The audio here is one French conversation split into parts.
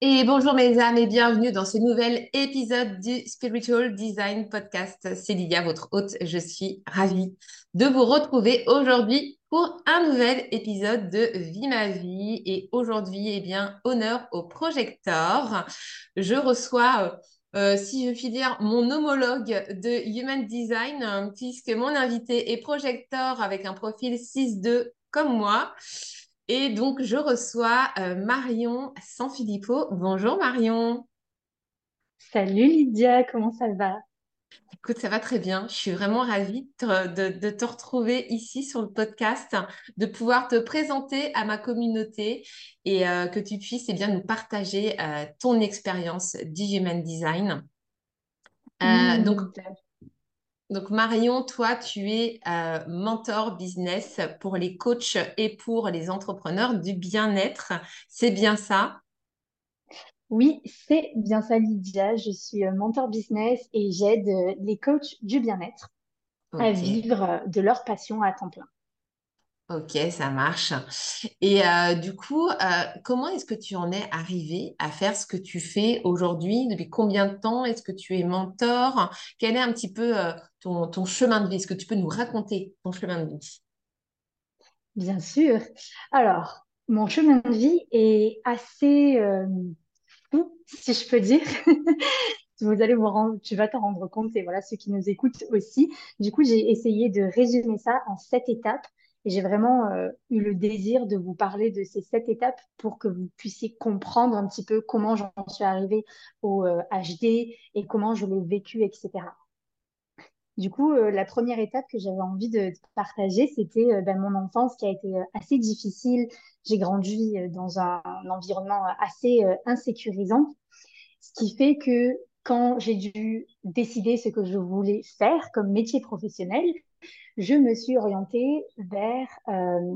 Et bonjour mes âmes et bienvenue dans ce nouvel épisode du Spiritual Design Podcast. C'est Lydia, votre hôte. Je suis ravie de vous retrouver aujourd'hui pour un nouvel épisode de Vie ma vie. Et aujourd'hui, eh bien, honneur au projecteur. Je reçois, euh, si je puis dire, mon homologue de Human Design, puisque mon invité est projecteur avec un profil 6-2 comme moi. Et donc, je reçois euh, Marion Sanfilippo. Bonjour Marion. Salut Lydia, comment ça va? Écoute, ça va très bien. Je suis vraiment ravie de, te retrouver ici sur le podcast, de pouvoir te présenter à ma communauté et euh, que tu puisses eh bien, nous partager euh, ton expérience du Human Design. Mmh, donc, donc Marion, toi, tu es euh, mentor business pour les coachs et pour les entrepreneurs du bien-être. C'est bien ça? Oui, c'est bien ça, Lydia. Je suis euh, mentor business et j'aide euh, les coachs du bien-être à vivre de leur passion à temps plein. Ok, ça marche. Et euh, du coup, euh, comment est-ce que tu en es arrivé à faire ce que tu fais aujourd'hui? Depuis combien de temps est-ce que tu es mentor? Quel est un petit peu euh, ton, chemin de vie? Est-ce que tu peux nous raconter ton chemin de vie? Bien sûr. Alors, mon chemin de vie est assez fou, si je peux dire. Vous allez tu vas t'en rendre compte et voilà ceux qui nous écoutent aussi. Du coup, j'ai essayé de résumer ça en sept étapes et j'ai vraiment euh, eu le désir de vous parler de ces sept étapes pour que vous puissiez comprendre un petit peu comment j'en suis arrivée au HD euh, et comment je l'ai vécu, etc. Du coup, euh, la première étape que j'avais envie de, partager, c'était ben, mon enfance qui a été assez difficile. J'ai grandi dans un, un environnement assez insécurisant, ce qui fait que quand j'ai dû décider ce que je voulais faire comme métier professionnel, je me suis orientée vers euh,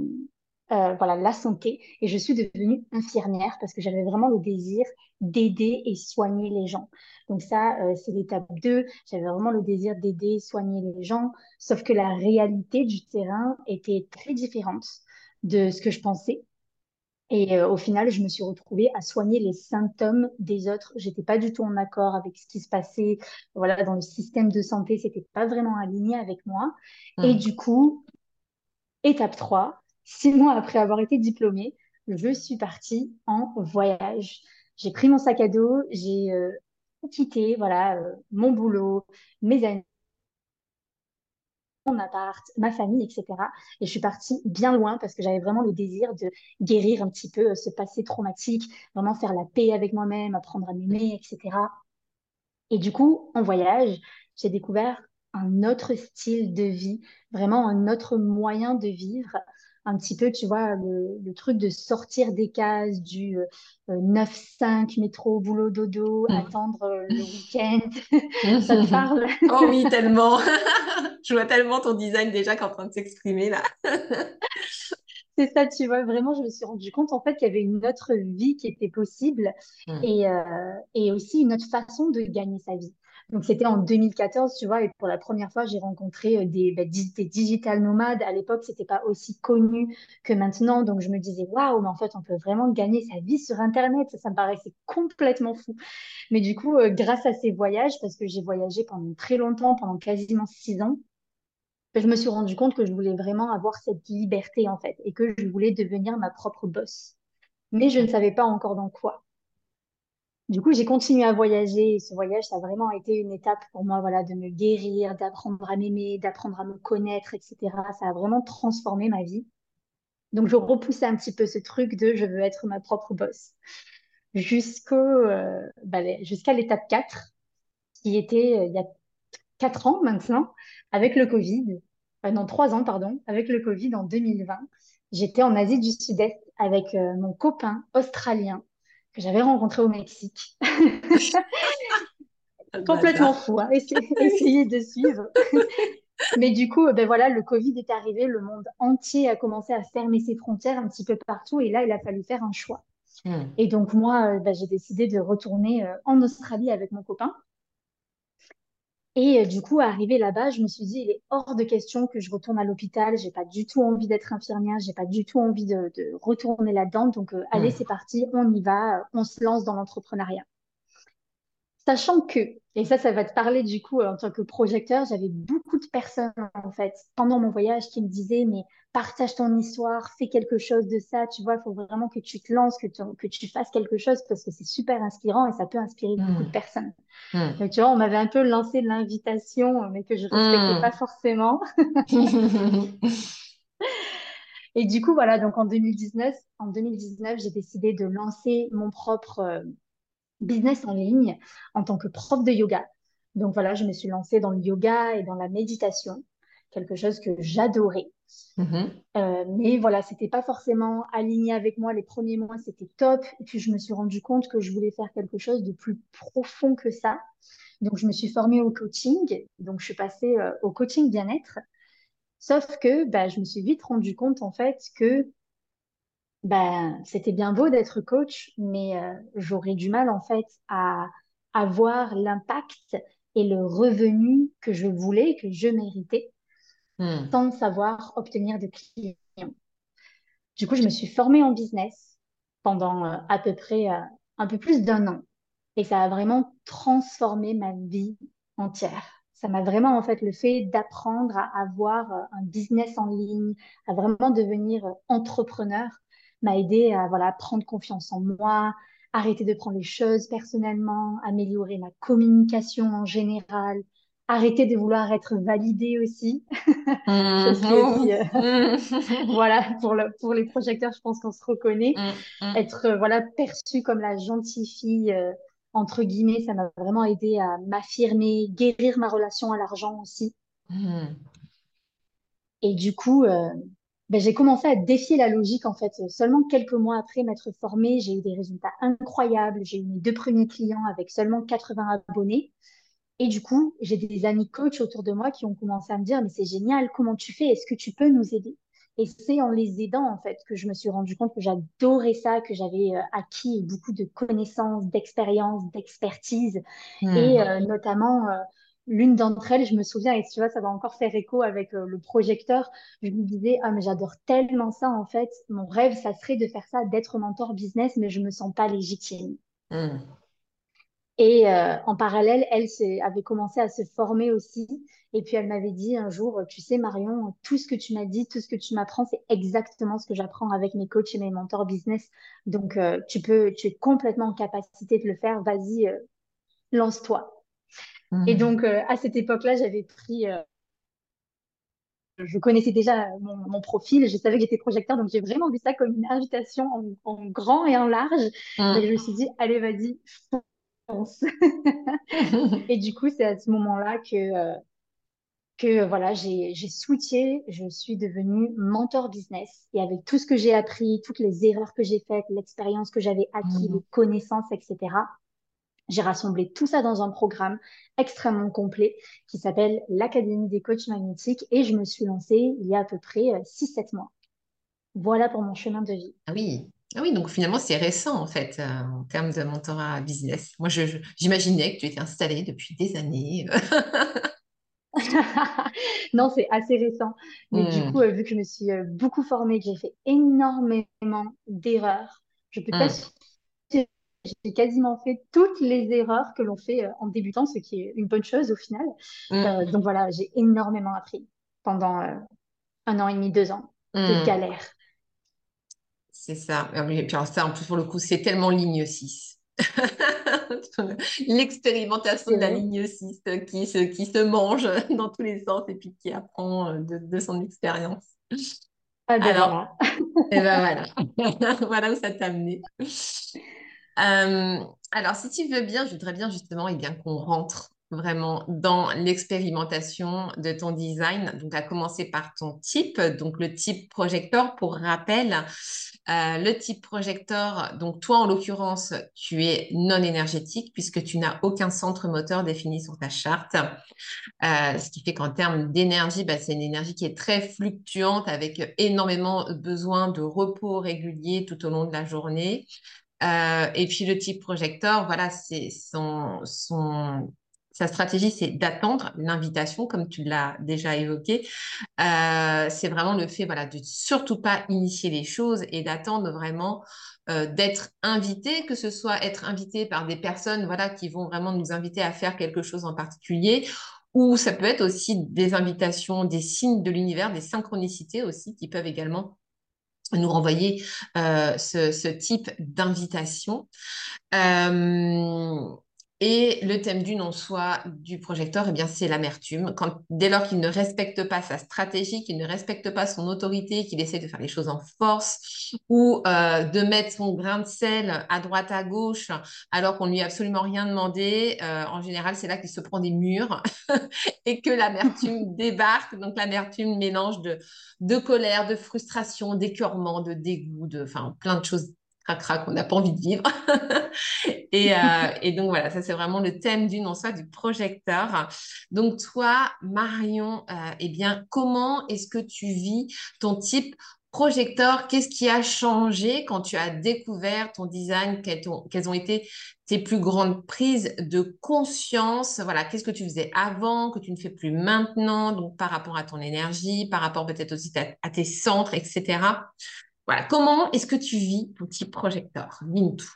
euh, voilà, la santé et je suis devenue infirmière parce que j'avais vraiment le désir d'aider et soigner les gens. Donc ça, euh, c'est l'étape 2. J'avais vraiment le désir d'aider, soigner les gens, sauf que la réalité du terrain était très différente de ce que je pensais. Et euh, au final, je me suis retrouvée à soigner les symptômes des autres. J'étais pas du tout en accord avec ce qui se passait. Voilà, dans le système de santé, c'était pas vraiment aligné avec moi. Et mmh. du coup, étape 3, six mois après avoir été diplômée, je suis partie en voyage. J'ai pris mon sac à dos, j'ai euh, quitté voilà, euh, mon boulot, mes amis mon appart, ma famille, etc. Et je suis partie bien loin parce que j'avais vraiment le désir de guérir un petit peu euh, ce passé traumatique, vraiment faire la paix avec moi-même, apprendre à m'aimer, etc. Et du coup, en voyage, j'ai découvert un autre style de vie, vraiment un autre moyen de vivre un petit peu, tu vois, le, truc de sortir des cases du 9-5 euh, métro, boulot, dodo, mmh. attendre euh, le week-end. ça te parle? Oh oui, tellement. Je vois tellement ton design déjà qui est en train de s'exprimer là. C'est ça, tu vois, vraiment, je me suis rendu compte en fait qu'il y avait une autre vie qui était possible mmh. et, euh, et aussi une autre façon de gagner sa vie. Donc, c'était en 2014, tu vois, et pour la première fois, j'ai rencontré euh, des, bah, des, digital nomades. À l'époque, c'était pas aussi connu que maintenant. Donc, je me disais, waouh, mais en fait, on peut vraiment gagner sa vie sur Internet. Ça, ça me paraissait complètement fou. Mais du coup, euh, grâce à ces voyages, parce que j'ai voyagé pendant très longtemps, pendant quasiment six ans, je me suis rendu compte que je voulais vraiment avoir cette liberté, en fait, et que je voulais devenir ma propre boss. Mais je ne savais pas encore dans quoi. Du coup, j'ai continué à voyager. Ce voyage, ça a vraiment été une étape pour moi, voilà, de me guérir, d'apprendre à m'aimer, d'apprendre à me connaître, etc. Ça a vraiment transformé ma vie. Donc, je repoussais un petit peu ce truc de je veux être ma propre boss. Jusqu'au, euh, bah, jusqu'à l'étape 4, qui était euh, il y a 4 ans maintenant, avec le Covid. Euh, non, 3 ans, pardon, avec le Covid en 2020. J'étais en Asie du Sud-Est avec mon copain australien que j'avais rencontré au Mexique. Complètement fou, hein. Essayez, de suivre. Mais du coup, ben voilà, le Covid est arrivé, le monde entier a commencé à fermer ses frontières un petit peu partout, et là, il a fallu faire un choix. Hmm. Et donc moi, euh, ben, j'ai décidé de retourner euh, en Australie avec mon copain. Et euh, du coup, arrivé là-bas, je me suis dit, il est hors de question que je retourne à l'hôpital. J'ai pas du tout envie d'être infirmière. J'ai pas du tout envie de, retourner là-dedans. Donc, allez, hmm. c'est parti, on y va, on se lance dans l'entrepreneuriat. Sachant que, et ça, ça va te parler du coup en tant que projecteur, j'avais beaucoup de personnes en fait pendant mon voyage qui me disaient mais partage ton histoire, fais quelque chose de ça, tu vois, il faut vraiment que tu te lances, que tu, que tu fasses quelque chose parce que c'est super inspirant et ça peut inspirer beaucoup de mmh. personnes. Mmh. Donc tu vois, on m'avait un peu lancé l'invitation mais que je ne respectais mmh. pas forcément. et du coup, voilà, donc en 2019, en 2019 j'ai décidé de lancer mon propre euh, business en ligne en tant que prof de yoga. Donc voilà, je me suis lancée dans le yoga et dans la méditation, quelque chose que j'adorais. Mm-hmm. Euh, mais voilà, c'était pas forcément aligné avec moi les premiers mois, c'était top. Et puis je me suis rendu compte que je voulais faire quelque chose de plus profond que ça. Donc je me suis formée au coaching. Donc je suis passée euh, au coaching bien-être. Sauf que bah, je me suis vite rendu compte en fait que ben, c'était bien beau d'être coach, mais euh, j'aurais du mal en fait à avoir l'impact et le revenu que je voulais, que je méritais, hmm. sans savoir obtenir de clients. Du coup, je me suis formée en business pendant euh, à peu près euh, un peu plus d'un an. Et ça a vraiment transformé ma vie entière. Ça m'a vraiment, en fait, le fait d'apprendre à avoir un business en ligne, à vraiment devenir entrepreneur, m'a aidé à voilà, prendre confiance en moi, arrêter de prendre les choses personnellement, améliorer ma communication en général, arrêter de vouloir être validée aussi. Mm-hmm. Euh, voilà, pour, le, pour les projecteurs, je pense qu'on se reconnaît. Mm-hmm. Être euh, voilà, perçue comme la gentille fille, euh, entre guillemets, ça m'a vraiment aidé à m'affirmer, guérir ma relation à l'argent aussi. Mm. Et du coup, ben, j'ai commencé à défier la logique en fait. Seulement quelques mois après m'être formée, j'ai eu des résultats incroyables. J'ai eu mes deux premiers clients avec seulement 80 abonnés. Et du coup, j'ai des amis coachs autour de moi qui ont commencé à me dire, mais c'est génial, comment tu fais? Est-ce que tu peux nous aider? Et c'est en les aidant, en fait, que je me suis rendu compte que j'adorais ça, que j'avais euh, acquis beaucoup de connaissances, d'expériences, d'expertise. Hmm. Et euh, notamment, euh, l'une d'entre elles, je me souviens, et tu vois, ça va encore faire écho avec euh, le projecteur, je me disais, ah, mais j'adore tellement ça, en fait. Mon rêve, ça serait de faire ça, d'être mentor business, mais je me sens pas légitime. Hmm. Et euh, en parallèle, elle avait commencé à se former aussi. Et puis elle m'avait dit un jour, tu sais Marion, tout ce que tu m'as dit, tout ce que tu m'apprends, c'est exactement ce que j'apprends avec mes coachs et mes mentors business. Donc euh, tu peux, tu es complètement en capacité de le faire. Vas-y, lance-toi. Et mhm. donc, euh, à cette époque-là, j'avais pris. Euh, je connaissais déjà mon, profil, je savais que j'étais projecteur, donc j'ai vraiment vu ça comme une invitation en, grand et en large. Mhm. Et je me suis dit, allez, vas-y, fonce. et du coup, c'est à ce moment-là que, euh, que voilà, j'ai switché, je suis devenue mentor business. Et avec tout ce que j'ai appris, toutes les erreurs que j'ai faites, l'expérience que j'avais acquis, mhm. les connaissances, etc., j'ai rassemblé tout ça dans un programme extrêmement complet qui s'appelle l'Académie des coachs magnétiques et je me suis lancée il y a à peu près 6-7 euh, mois. Voilà pour mon chemin de vie. Ah oui, ah oui donc finalement c'est récent en fait euh, en termes de mentorat business. Moi j'imaginais que tu étais installée depuis des années. non, c'est assez récent. Mais du hmm. coup, euh, vu que je me suis beaucoup formée, que j'ai fait énormément d'erreurs, je peux pas hmm j'ai quasiment fait toutes les erreurs que l'on fait euh, en débutant, ce qui est une bonne chose au final. Mm. Euh, donc voilà, j'ai énormément appris pendant euh, un an et demi, deux ans de mm. galère. C'est ça. Et puis ça, en plus, pour le coup, c'est tellement ligne 6. L'expérimentation de la ligne 6 qui se, qui se mange dans tous les sens et puis qui apprend de, son expérience. Ah ben Alors, et ben voilà. voilà où ça t'a amené. Euh, alors, si tu veux bien, je voudrais bien justement eh bien qu'on rentre vraiment dans l'expérimentation de ton design. Donc, à commencer par ton type, donc le type projecteur. Pour rappel, euh, le type projecteur, donc toi en l'occurrence, tu es non énergétique puisque tu n'as aucun centre moteur défini sur ta charte. Euh, ce qui fait qu'en termes d'énergie, bah, c'est une énergie qui est très fluctuante avec énormément besoin de repos régulier tout au long de la journée. Euh, et puis le type projecteur, voilà, c'est son, son, sa stratégie, c'est d'attendre l'invitation, comme tu l'as déjà évoqué. Euh, c'est vraiment le fait, voilà, de surtout pas initier les choses et d'attendre vraiment euh, d'être invité, que ce soit être invité par des personnes, voilà, qui vont vraiment nous inviter à faire quelque chose en particulier, ou ça peut être aussi des invitations, des signes de l'univers, des synchronicités aussi, qui peuvent également nous renvoyer euh, ce, type d'invitation. Euh, et le thème du non-soi du projecteur, eh bien, c'est l'amertume. Quand, dès lors qu'il ne respecte pas sa stratégie, qu'il ne respecte pas son autorité, qu'il essaie de faire les choses en force ou euh, de mettre son grain de sel à droite, à gauche, alors qu'on lui a absolument rien demandé, euh, en général, c'est là qu'il se prend des murs et que l'amertume débarque. Donc, l'amertume mélange de, de colère, de frustration, d'écœurement, de dégoût, de, enfin, plein de choses crac qu'on n'a pas envie de vivre. et, euh, et, donc voilà, ça c'est vraiment le thème du non-soi du projecteur. Donc toi, Marion, euh, eh bien, comment est-ce que tu vis ton type projecteur? Qu'est-ce qui a changé quand tu as découvert ton design? Quelles ont été tes plus grandes prises de conscience? Voilà, qu'est-ce que tu faisais avant que tu ne fais plus maintenant Donc par rapport à ton énergie, par rapport peut-être aussi à tes centres, etc. Voilà, comment est-ce que tu vis ton type projecteur Dis-nous tout.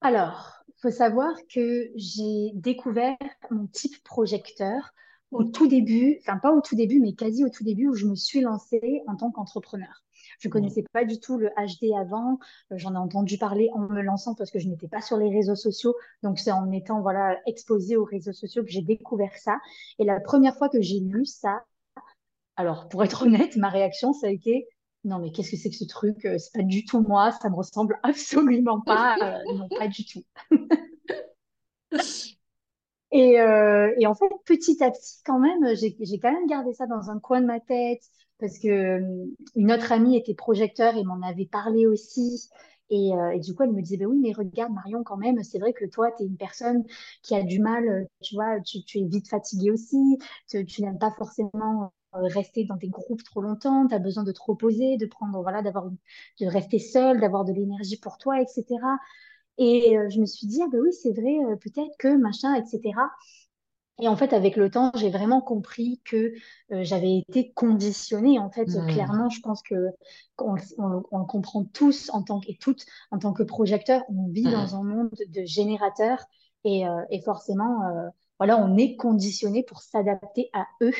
Alors, il faut savoir que j'ai découvert mon type projecteur au tout début, enfin pas au tout début, mais quasi au tout début où je me suis lancée en tant qu'entrepreneur. Je ne connaissais pas du tout le HD avant. Euh, j'en ai entendu parler en me lançant parce que je n'étais pas sur les réseaux sociaux. Donc, c'est en étant voilà, exposée aux réseaux sociaux que j'ai découvert ça. Et la première fois que j'ai lu ça, alors pour être honnête, ma réaction, ça a été non, mais qu'est-ce que c'est que ce truc euh, C'est pas du tout moi, ça me ressemble absolument pas. Euh, non, pas du tout. et, euh, et, en fait, petit à petit, quand même, j'ai quand même gardé ça dans un coin de ma tête parce que une autre amie était projecteur et m'en avait parlé aussi. Et, et, du coup, elle me disait, bah oui, mais regarde, Marion, quand même, c'est vrai que toi, tu es une personne qui a du mal, tu vois, tu, es vite fatiguée aussi, tu, n'aimes pas forcément rester dans des groupes trop longtemps, tu as besoin de te reposer, de prendre, voilà, d'avoir, de rester seul, d'avoir de l'énergie pour toi, etc. Et euh, je me suis dit, ah ben oui, c'est vrai, euh, peut-être que machin, etc. Et en fait, avec le temps, j'ai vraiment compris que j'avais été conditionnée. En fait, mmh. clairement, je pense que on, on, comprend tous en tant et toutes en tant que projecteurs, on vit dans mmh. un monde de générateurs et, et forcément, voilà, on est conditionné pour s'adapter à eux.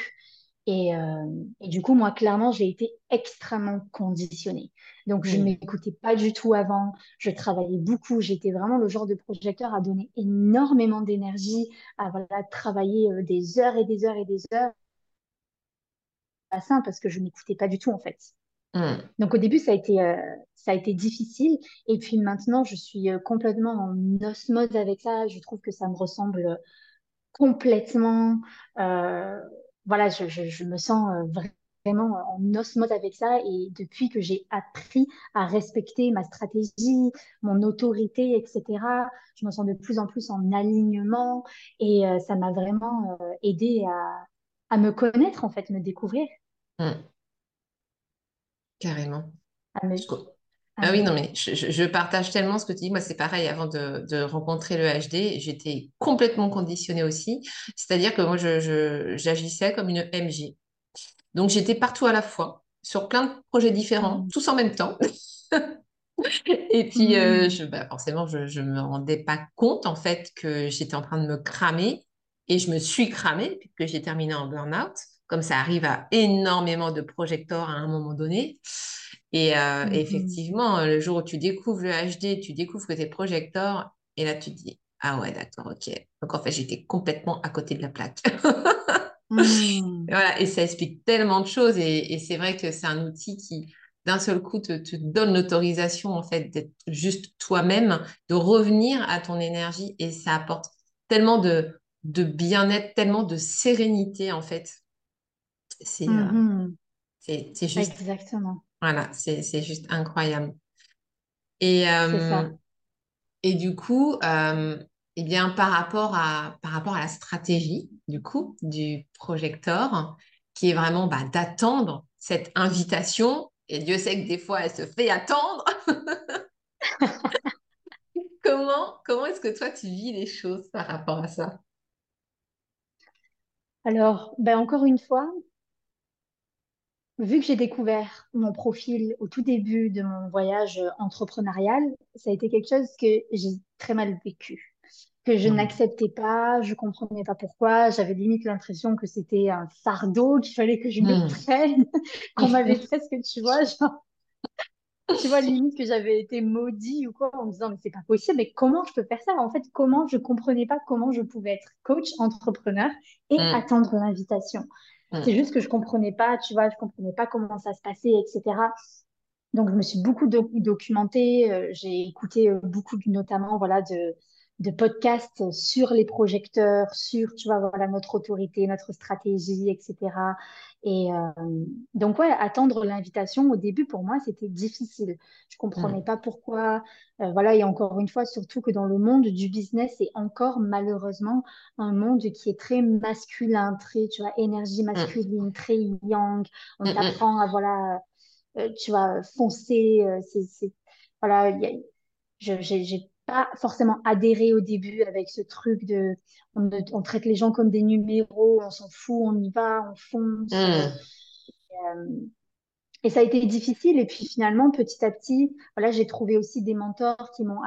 Et, euh, et, du coup, moi, clairement, j'ai été extrêmement conditionnée. Donc, je ne m'écoutais pas du tout avant. Je travaillais beaucoup. J'étais vraiment le genre de projecteur à donner énormément d'énergie, à voilà, travailler euh, des heures et des heures et des heures. Pas simple parce que je n'écoutais pas du tout, en fait. Mmh. Donc, au début, ça a, été, euh, ça a été difficile. Et puis maintenant, je suis complètement en osmose avec ça. Je trouve que ça me ressemble complètement. Voilà, je, je, me sens euh, vraiment en osmose avec ça. Et depuis que j'ai appris à respecter ma stratégie, mon autorité, etc., je me sens de plus en plus en alignement. Et euh, ça m'a vraiment euh, aidé à, à, me connaître, en fait, me découvrir. Mmh. Carrément. Ah oui, non, mais je, je, partage tellement ce que tu dis. Moi, c'est pareil, avant de, de, rencontrer le HD, j'étais complètement conditionnée aussi. C'est-à-dire que moi, j'agissais comme une MJ. Donc, j'étais partout à la fois, sur plein de projets différents, mmh. tous en même temps. Et puis, euh, mmh. je, bah, forcément, je ne me rendais pas compte, en fait, que j'étais en train de me cramer. Et je me suis cramée, puisque j'ai terminé en burn-out, comme ça arrive à énormément de projecteurs à un moment donné. Et, euh, et Mhm. effectivement, le jour où tu découvres le HD, tu découvres que tu es projecteur, et là, tu te dis, ah ouais, d'accord, ok. Donc en fait, j'étais complètement à côté de la plaque. Mhm. Voilà, et ça explique tellement de choses. Et, et c'est vrai que c'est un outil qui, d'un seul coup, te, te donne l'autorisation, en fait, d'être juste toi-même, de revenir à ton énergie. Et ça apporte tellement de, de bien-être, tellement de sérénité, en fait. C'est euh, c'est, c'est juste, Exactement, voilà, c'est, juste incroyable. Et, euh, ça. et du coup, euh, eh bien, par rapport à, par rapport à la stratégie, du coup, du projecteur, qui est vraiment bah, d'attendre cette invitation, et Dieu sait que des fois, elle se fait attendre, comment, comment est-ce que toi, tu vis les choses par rapport à ça? Alors, ben encore une fois, vu que j'ai découvert mon profil au tout début de mon voyage euh, entrepreneurial, ça a été quelque chose que j'ai très mal vécu, que je Mm. n'acceptais pas, je comprenais pas pourquoi, j'avais limite l'impression que c'était un fardeau qu'il fallait que je me Mm. prenne, qu'on m'avait presque, tu vois, genre, tu vois, limite que j'avais été maudit ou quoi, en me disant, mais c'est pas possible, mais comment je peux faire ça? En fait, comment? Je comprenais pas comment je pouvais être coach, entrepreneur et Mm. attendre l'invitation. C'est Mm. juste que je comprenais pas, tu vois, je comprenais pas comment ça se passait, etc. Donc, je me suis beaucoup doc- documentée. euh, j'ai écouté euh, beaucoup, notamment, voilà, de, de podcasts sur les projecteurs, sur, tu vois, voilà, notre autorité, notre stratégie, etc. Et euh, donc, ouais, attendre l'invitation, au début, pour moi, c'était difficile. Je comprenais Mm. pas pourquoi. Euh, voilà, et encore une fois, surtout que dans le monde du business, c'est encore malheureusement un monde qui est très masculin, très, tu vois, énergie Mm. masculine, très yang. On Mm. T'apprend à, voilà, euh, tu vois, foncer. euh, c'est, c'est, voilà, j'ai pas forcément adhéré au début avec ce truc de, on, on traite les gens comme des numéros, on s'en fout, on y va, on fonce. euh, Mm. euh, et ça a été difficile. Et puis finalement, petit à petit, voilà, j'ai trouvé aussi des mentors qui m'ont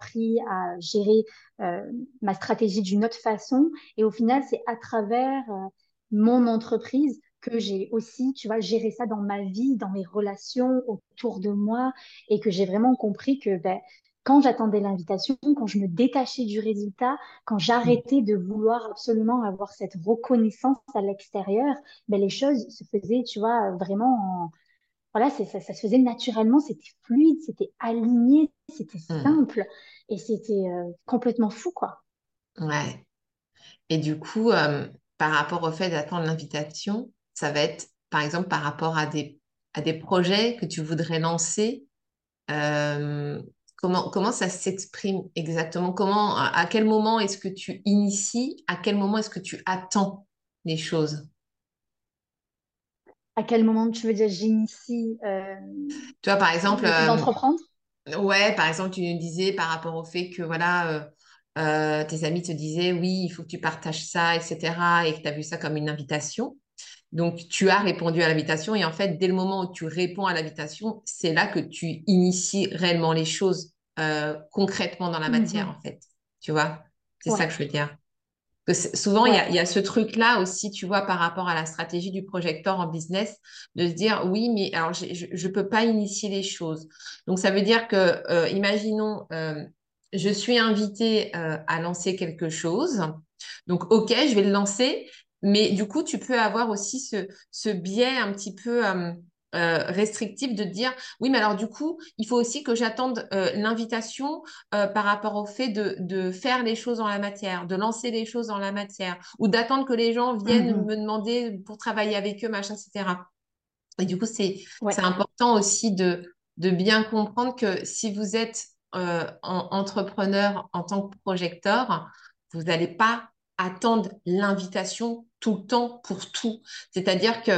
appris à gérer euh, ma stratégie d'une autre façon. Et au final, c'est à travers euh, mon entreprise que j'ai aussi, tu vois, géré ça dans ma vie, dans mes relations autour de moi, et que j'ai vraiment compris que ben, quand j'attendais l'invitation, quand je me détachais du résultat, quand j'arrêtais de vouloir absolument avoir cette reconnaissance à l'extérieur, ben, les choses se faisaient, tu vois, vraiment en voilà, ça, ça se faisait naturellement, c'était fluide, c'était aligné, c'était Mm. simple et c'était euh, complètement fou, quoi. Ouais. Et du coup, euh, par rapport au fait d'attendre l'invitation, ça va être, par exemple, par rapport à des, à des projets que tu voudrais lancer, euh, comment, comment ça s'exprime exactement? Comment, à, quel moment est-ce que tu inities? À quel moment est-ce que tu attends les choses? À quel moment tu veux dire j'initie euh, Tu vois, par exemple, euh, d'entreprendre? ouais, par exemple, tu nous disais par rapport au fait que, voilà, euh, euh, tes amis te disaient, oui, il faut que tu partages ça, etc., et que tu as vu ça comme une invitation. Donc, tu as répondu à l'invitation et en fait, dès le moment où tu réponds à l'invitation, c'est là que tu inities réellement les choses euh, concrètement dans la matière, Mhm. en fait. Tu vois? C'est ça que je veux dire. Que souvent, il y ouais. a, il y a ce truc-là aussi, tu vois, par rapport à la stratégie du projecteur en business, de se dire, oui, mais alors, je ne peux pas initier les choses. Donc, ça veut dire que, euh, imaginons, euh, je suis invitée à lancer quelque chose. Donc, OK, je vais le lancer. Mais du coup, tu peux avoir aussi ce, ce biais un petit peu euh, euh, restrictif de te dire, oui, mais alors du coup, il faut aussi que j'attende euh, l'invitation par rapport au fait de, de faire les choses en la matière, de lancer les choses en la matière, ou d'attendre que les gens viennent Mhm. me demander pour travailler avec eux, machin, etc. Et du coup, c'est, c'est Ouais. important aussi de, de bien comprendre que si vous êtes euh, en- entrepreneur en tant que projecteur, vous n'allez pas attendre l'invitation tout le temps pour tout. C'est-à-dire que,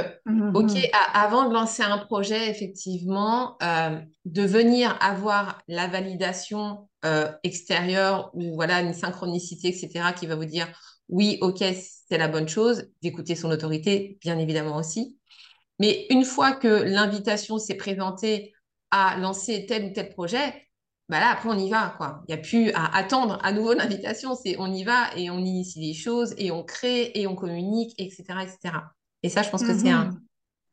OK, Mhm. a- avant de lancer un projet, effectivement, euh, de venir avoir la validation euh, extérieure ou voilà, une synchronicité, etc., qui va vous dire, oui, OK, c'est la bonne chose, d'écouter son autorité, bien évidemment aussi mais une fois que l'invitation s'est présentée à lancer tel ou tel projet, bah là, après, on y va, quoi. Il n'y a plus à attendre à nouveau l'invitation. C'est on y va et on initie les choses et on crée et on communique, etc., etc. Et ça, je pense que c'est un, Mhm.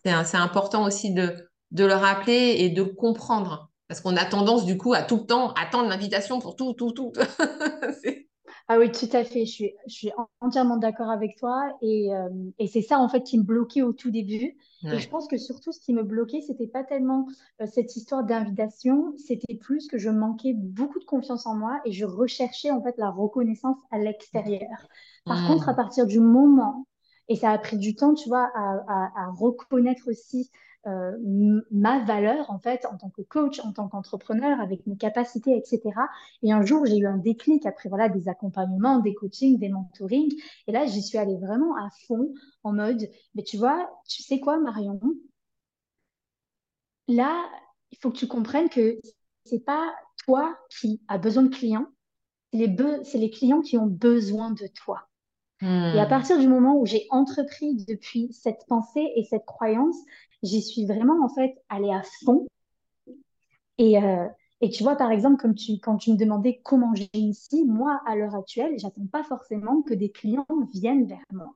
c'est un- c'est important aussi de, de le rappeler et de le comprendre. Parce qu'on a tendance, du coup, à tout le temps attendre l'invitation pour tout, tout, tout. Ah oui, tout à fait. Je suis, je suis entièrement d'accord avec toi. Et, euh, et c'est ça, en fait, qui me bloquait au tout début. Et je pense que surtout, ce qui me bloquait, c'était pas tellement euh, cette histoire d'invitation, c'était plus que je manquais beaucoup de confiance en moi et je recherchais, en fait, la reconnaissance à l'extérieur. Par mmh. contre, à partir du moment, et ça a pris du temps, tu vois, à, à, à reconnaître aussi euh, ma valeur en fait en tant que coach, en tant qu'entrepreneur, avec mes capacités, etc. Et un jour, j'ai eu un déclic après voilà des accompagnements, des coachings, des mentorings. Et là, j'y suis allée vraiment à fond en mode, mais tu vois, tu sais quoi, Marion? Là, il faut que tu comprennes que c'est pas toi qui as besoin de clients, c'est les, c'est les clients qui ont besoin de toi. Et à hmm. partir du moment où j'ai entrepris depuis cette pensée et cette croyance, j'y suis vraiment en fait allée à fond. Et, euh, et tu vois, par exemple, comme tu, quand tu me demandais comment j'ai ici, moi, à l'heure actuelle, j'attends pas forcément que des clients viennent vers moi.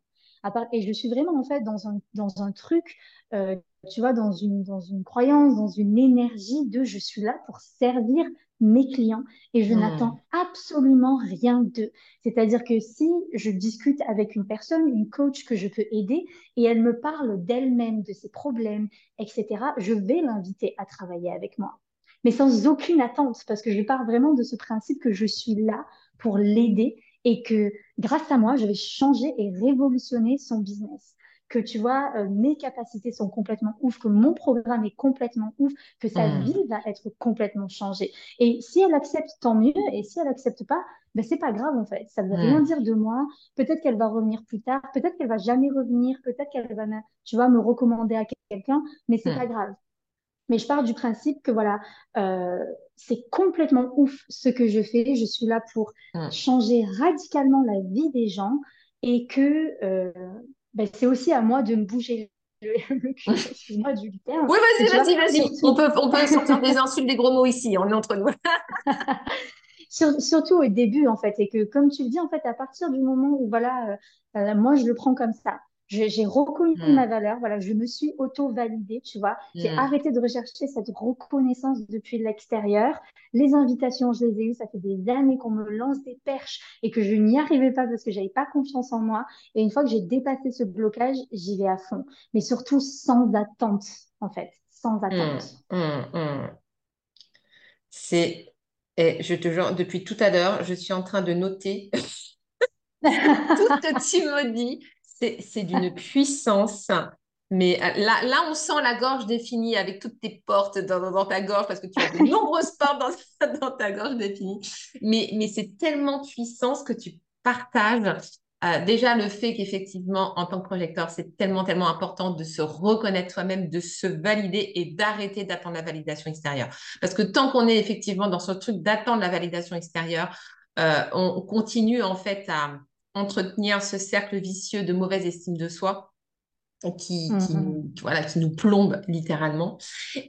Et je suis vraiment en fait dans un, dans un truc, euh, tu vois, dans une, dans une croyance, dans une énergie de je suis là pour servir mes clients et je n'attends absolument rien d'eux. C'est-à-dire que si je discute avec une personne, une coach que je peux aider et elle me parle d'elle-même, de ses problèmes, etc., je vais l'inviter à travailler avec moi. Mais sans aucune attente parce que je pars vraiment de ce principe que je suis là pour l'aider et que grâce à moi, je vais changer et révolutionner son business que tu vois, euh, mes capacités sont complètement ouf, que mon programme est complètement ouf, que sa hmm. vie va être complètement changée. Et si elle accepte, tant mieux. Et si elle accepte pas, ben c'est pas grave en fait. Ça veut rien hmm. dire de moi. Peut-être qu'elle va revenir plus tard. Peut-être qu'elle va jamais revenir. Peut-être qu'elle va, tu vois, me recommander à quelqu'un. Mais c'est hmm. pas grave. Mais je pars du principe que voilà, euh, c'est complètement ouf ce que je fais. Je suis là pour changer radicalement la vie des gens et que euh, ben, c'est aussi à moi de me bouger le, cul, excuse-moi du terme. Oui, vas-y, vas-y, vas-y. On peut, on peut sortir des insultes, des gros mots ici, on est entre nous. surtout au début, en fait, et que comme tu le dis, en fait, à partir du moment où, voilà, euh, moi, je le prends comme ça j'ai reconnu hmm. ma valeur, voilà, je me suis auto-validée, tu vois. J'ai hmm. arrêté de rechercher cette reconnaissance depuis l'extérieur. Les invitations, je les ai eues, ça fait des années qu'on me lance des perches et que je n'y arrivais pas parce que j'avais pas confiance en moi. Et une fois que j'ai dépassé ce blocage, j'y vais à fond. Mais surtout sans attente, en fait, sans hmm. attente. C'est, et je te jure, depuis tout à l'heure, je suis en train de noter tout ce que tu me dis c'est d'une puissance. Mais euh, là, là, on sent la gorge définie avec toutes tes portes dans, ta gorge parce que tu as de nombreuses portes dans, dans, ta gorge définie. Mais, mais c'est tellement puissant ce que tu partages. Euh, déjà, le fait qu'effectivement, en tant que projecteur, c'est tellement, tellement important de se reconnaître soi-même, de se valider et d'arrêter d'attendre la validation extérieure. Parce que tant qu'on est effectivement dans ce truc d'attendre la validation extérieure, euh, on continue en fait à, entretenir ce cercle vicieux de mauvaise estime de soi qui, mhm. voilà, qui nous plombe littéralement.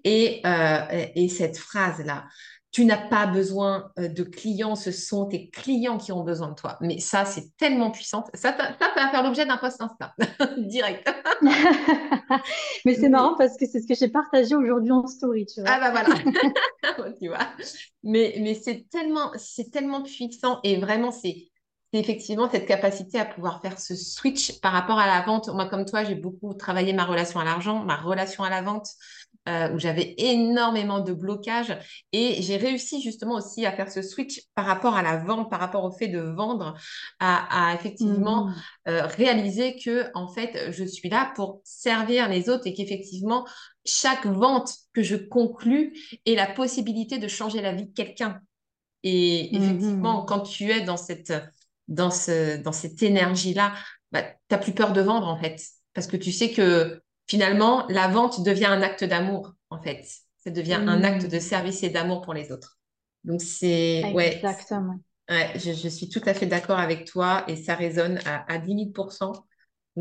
Et, euh, et cette phrase-là, tu n'as pas besoin euh, de clients, ce sont tes clients qui ont besoin de toi. Mais ça, c'est tellement puissant. Ça, ça, va faire l'objet d'un post Insta, direct. Mais c'est marrant parce que c'est ce que j'ai partagé aujourd'hui en story, tu vois. Ah bah voilà, tu vois. Mais, mais c'est tellement, c'est tellement puissant et vraiment, c'est c'est effectivement cette capacité à pouvoir faire ce switch par rapport à la vente. Moi, comme toi, j'ai beaucoup travaillé ma relation à l'argent, ma relation à la vente, euh, où j'avais énormément de blocages. Et j'ai réussi justement aussi à faire ce switch par rapport à la vente, par rapport au fait de vendre, à, effectivement mmh. euh, réaliser que, en fait, je suis là pour servir les autres et qu'effectivement, chaque vente que je conclue est la possibilité de changer la vie de quelqu'un. Et mmh effectivement, quand tu es dans cette dans, ce, dans cette énergie-là, bah, tu n'as plus peur de vendre en fait. Parce que tu sais que finalement, la vente devient un acte d'amour en fait. Ça devient un acte de service et d'amour pour les autres. Donc c'est... Exactement. Ouais, je, je, suis tout à fait d'accord avec toi et ça résonne à, à 10 000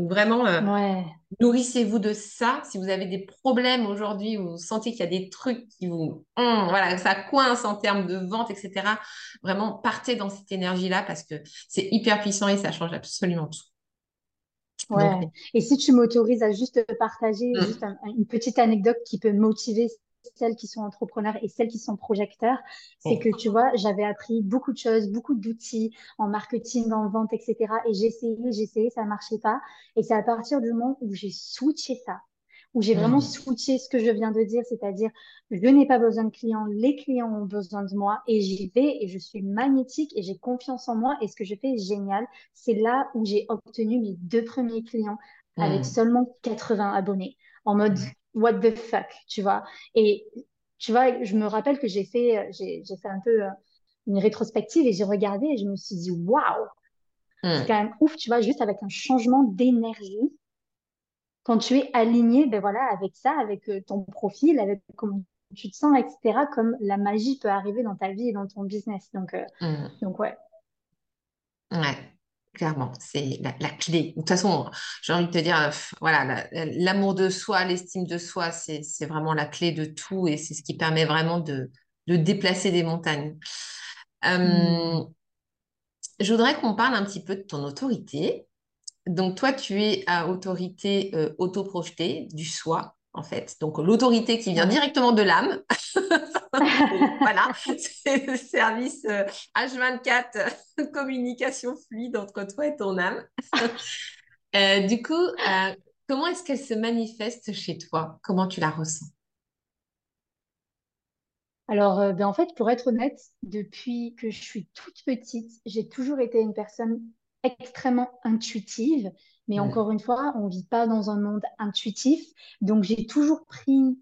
vraiment, euh, nourrissez-vous de ça. Si vous avez des problèmes aujourd'hui, vous sentez qu'il y a des trucs qui vous... Hum, voilà, ça coince en termes de vente, etc. Vraiment, partez dans cette énergie-là parce que c'est hyper puissant et ça change absolument tout. Ouais. Et si tu m'autorises à juste partager mm. juste une petite anecdote qui peut motiver celles qui sont entrepreneurs et celles qui sont projecteurs, c'est que tu vois, j'avais appris beaucoup de choses, beaucoup d'outils en marketing, en vente, etc. Et j'ai essayé, j'ai essayé, ça marchait pas. Et c'est à partir du moment où j'ai switché ça, où j'ai vraiment mm. switché ce que je viens de dire, c'est-à-dire je n'ai pas besoin de clients, les clients ont besoin de moi et j'y vais et je suis magnétique et j'ai confiance en moi et ce que je fais est génial. C'est là où j'ai obtenu mes deux premiers clients avec mm. seulement 80 abonnés en mode what the fuck, tu vois. Et tu vois, je me rappelle que j'ai fait, j'ai, fait un peu euh, une rétrospective et j'ai regardé et je me suis dit waouh, c'est quand même ouf, tu vois, juste avec un changement d'énergie quand tu es aligné ben voilà, avec ça, avec euh, ton profil, avec comment tu te sens, etc., comme la magie peut arriver dans ta vie et dans ton business. Donc, euh, mm. donc ouais. Ouais, clairement, c'est la, clé. De toute façon, j'ai envie de te dire, voilà, l'amour de soi, l'estime de soi, c'est vraiment la clé de tout et c'est ce qui permet vraiment de, de déplacer des montagnes. Euh, mm. Je voudrais qu'on parle un petit peu de ton autorité. Donc, toi, tu es à autorité euh, autoprojetée du soi, en fait. Donc, l'autorité qui vient directement de l'âme. voilà, c'est le service H24, euh, communication fluide entre toi et ton âme. Euh, du coup, comment est-ce qu'elle se manifeste chez toi? Comment tu la ressens? Alors, ben en fait, pour être honnête, depuis que je suis toute petite, j'ai toujours été une personne extrêmement intuitive. Mais encore une fois, on ne vit pas dans un monde intuitif. Donc, j'ai toujours pris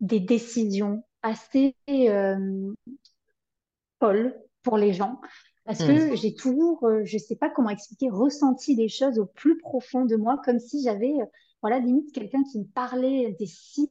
des décisions assez euh, folles pour les gens. Parce que j'ai toujours, euh, je ne sais pas comment expliquer, ressenti des choses au plus profond de moi, comme si j'avais, euh, voilà, limite quelqu'un qui me parlait des signes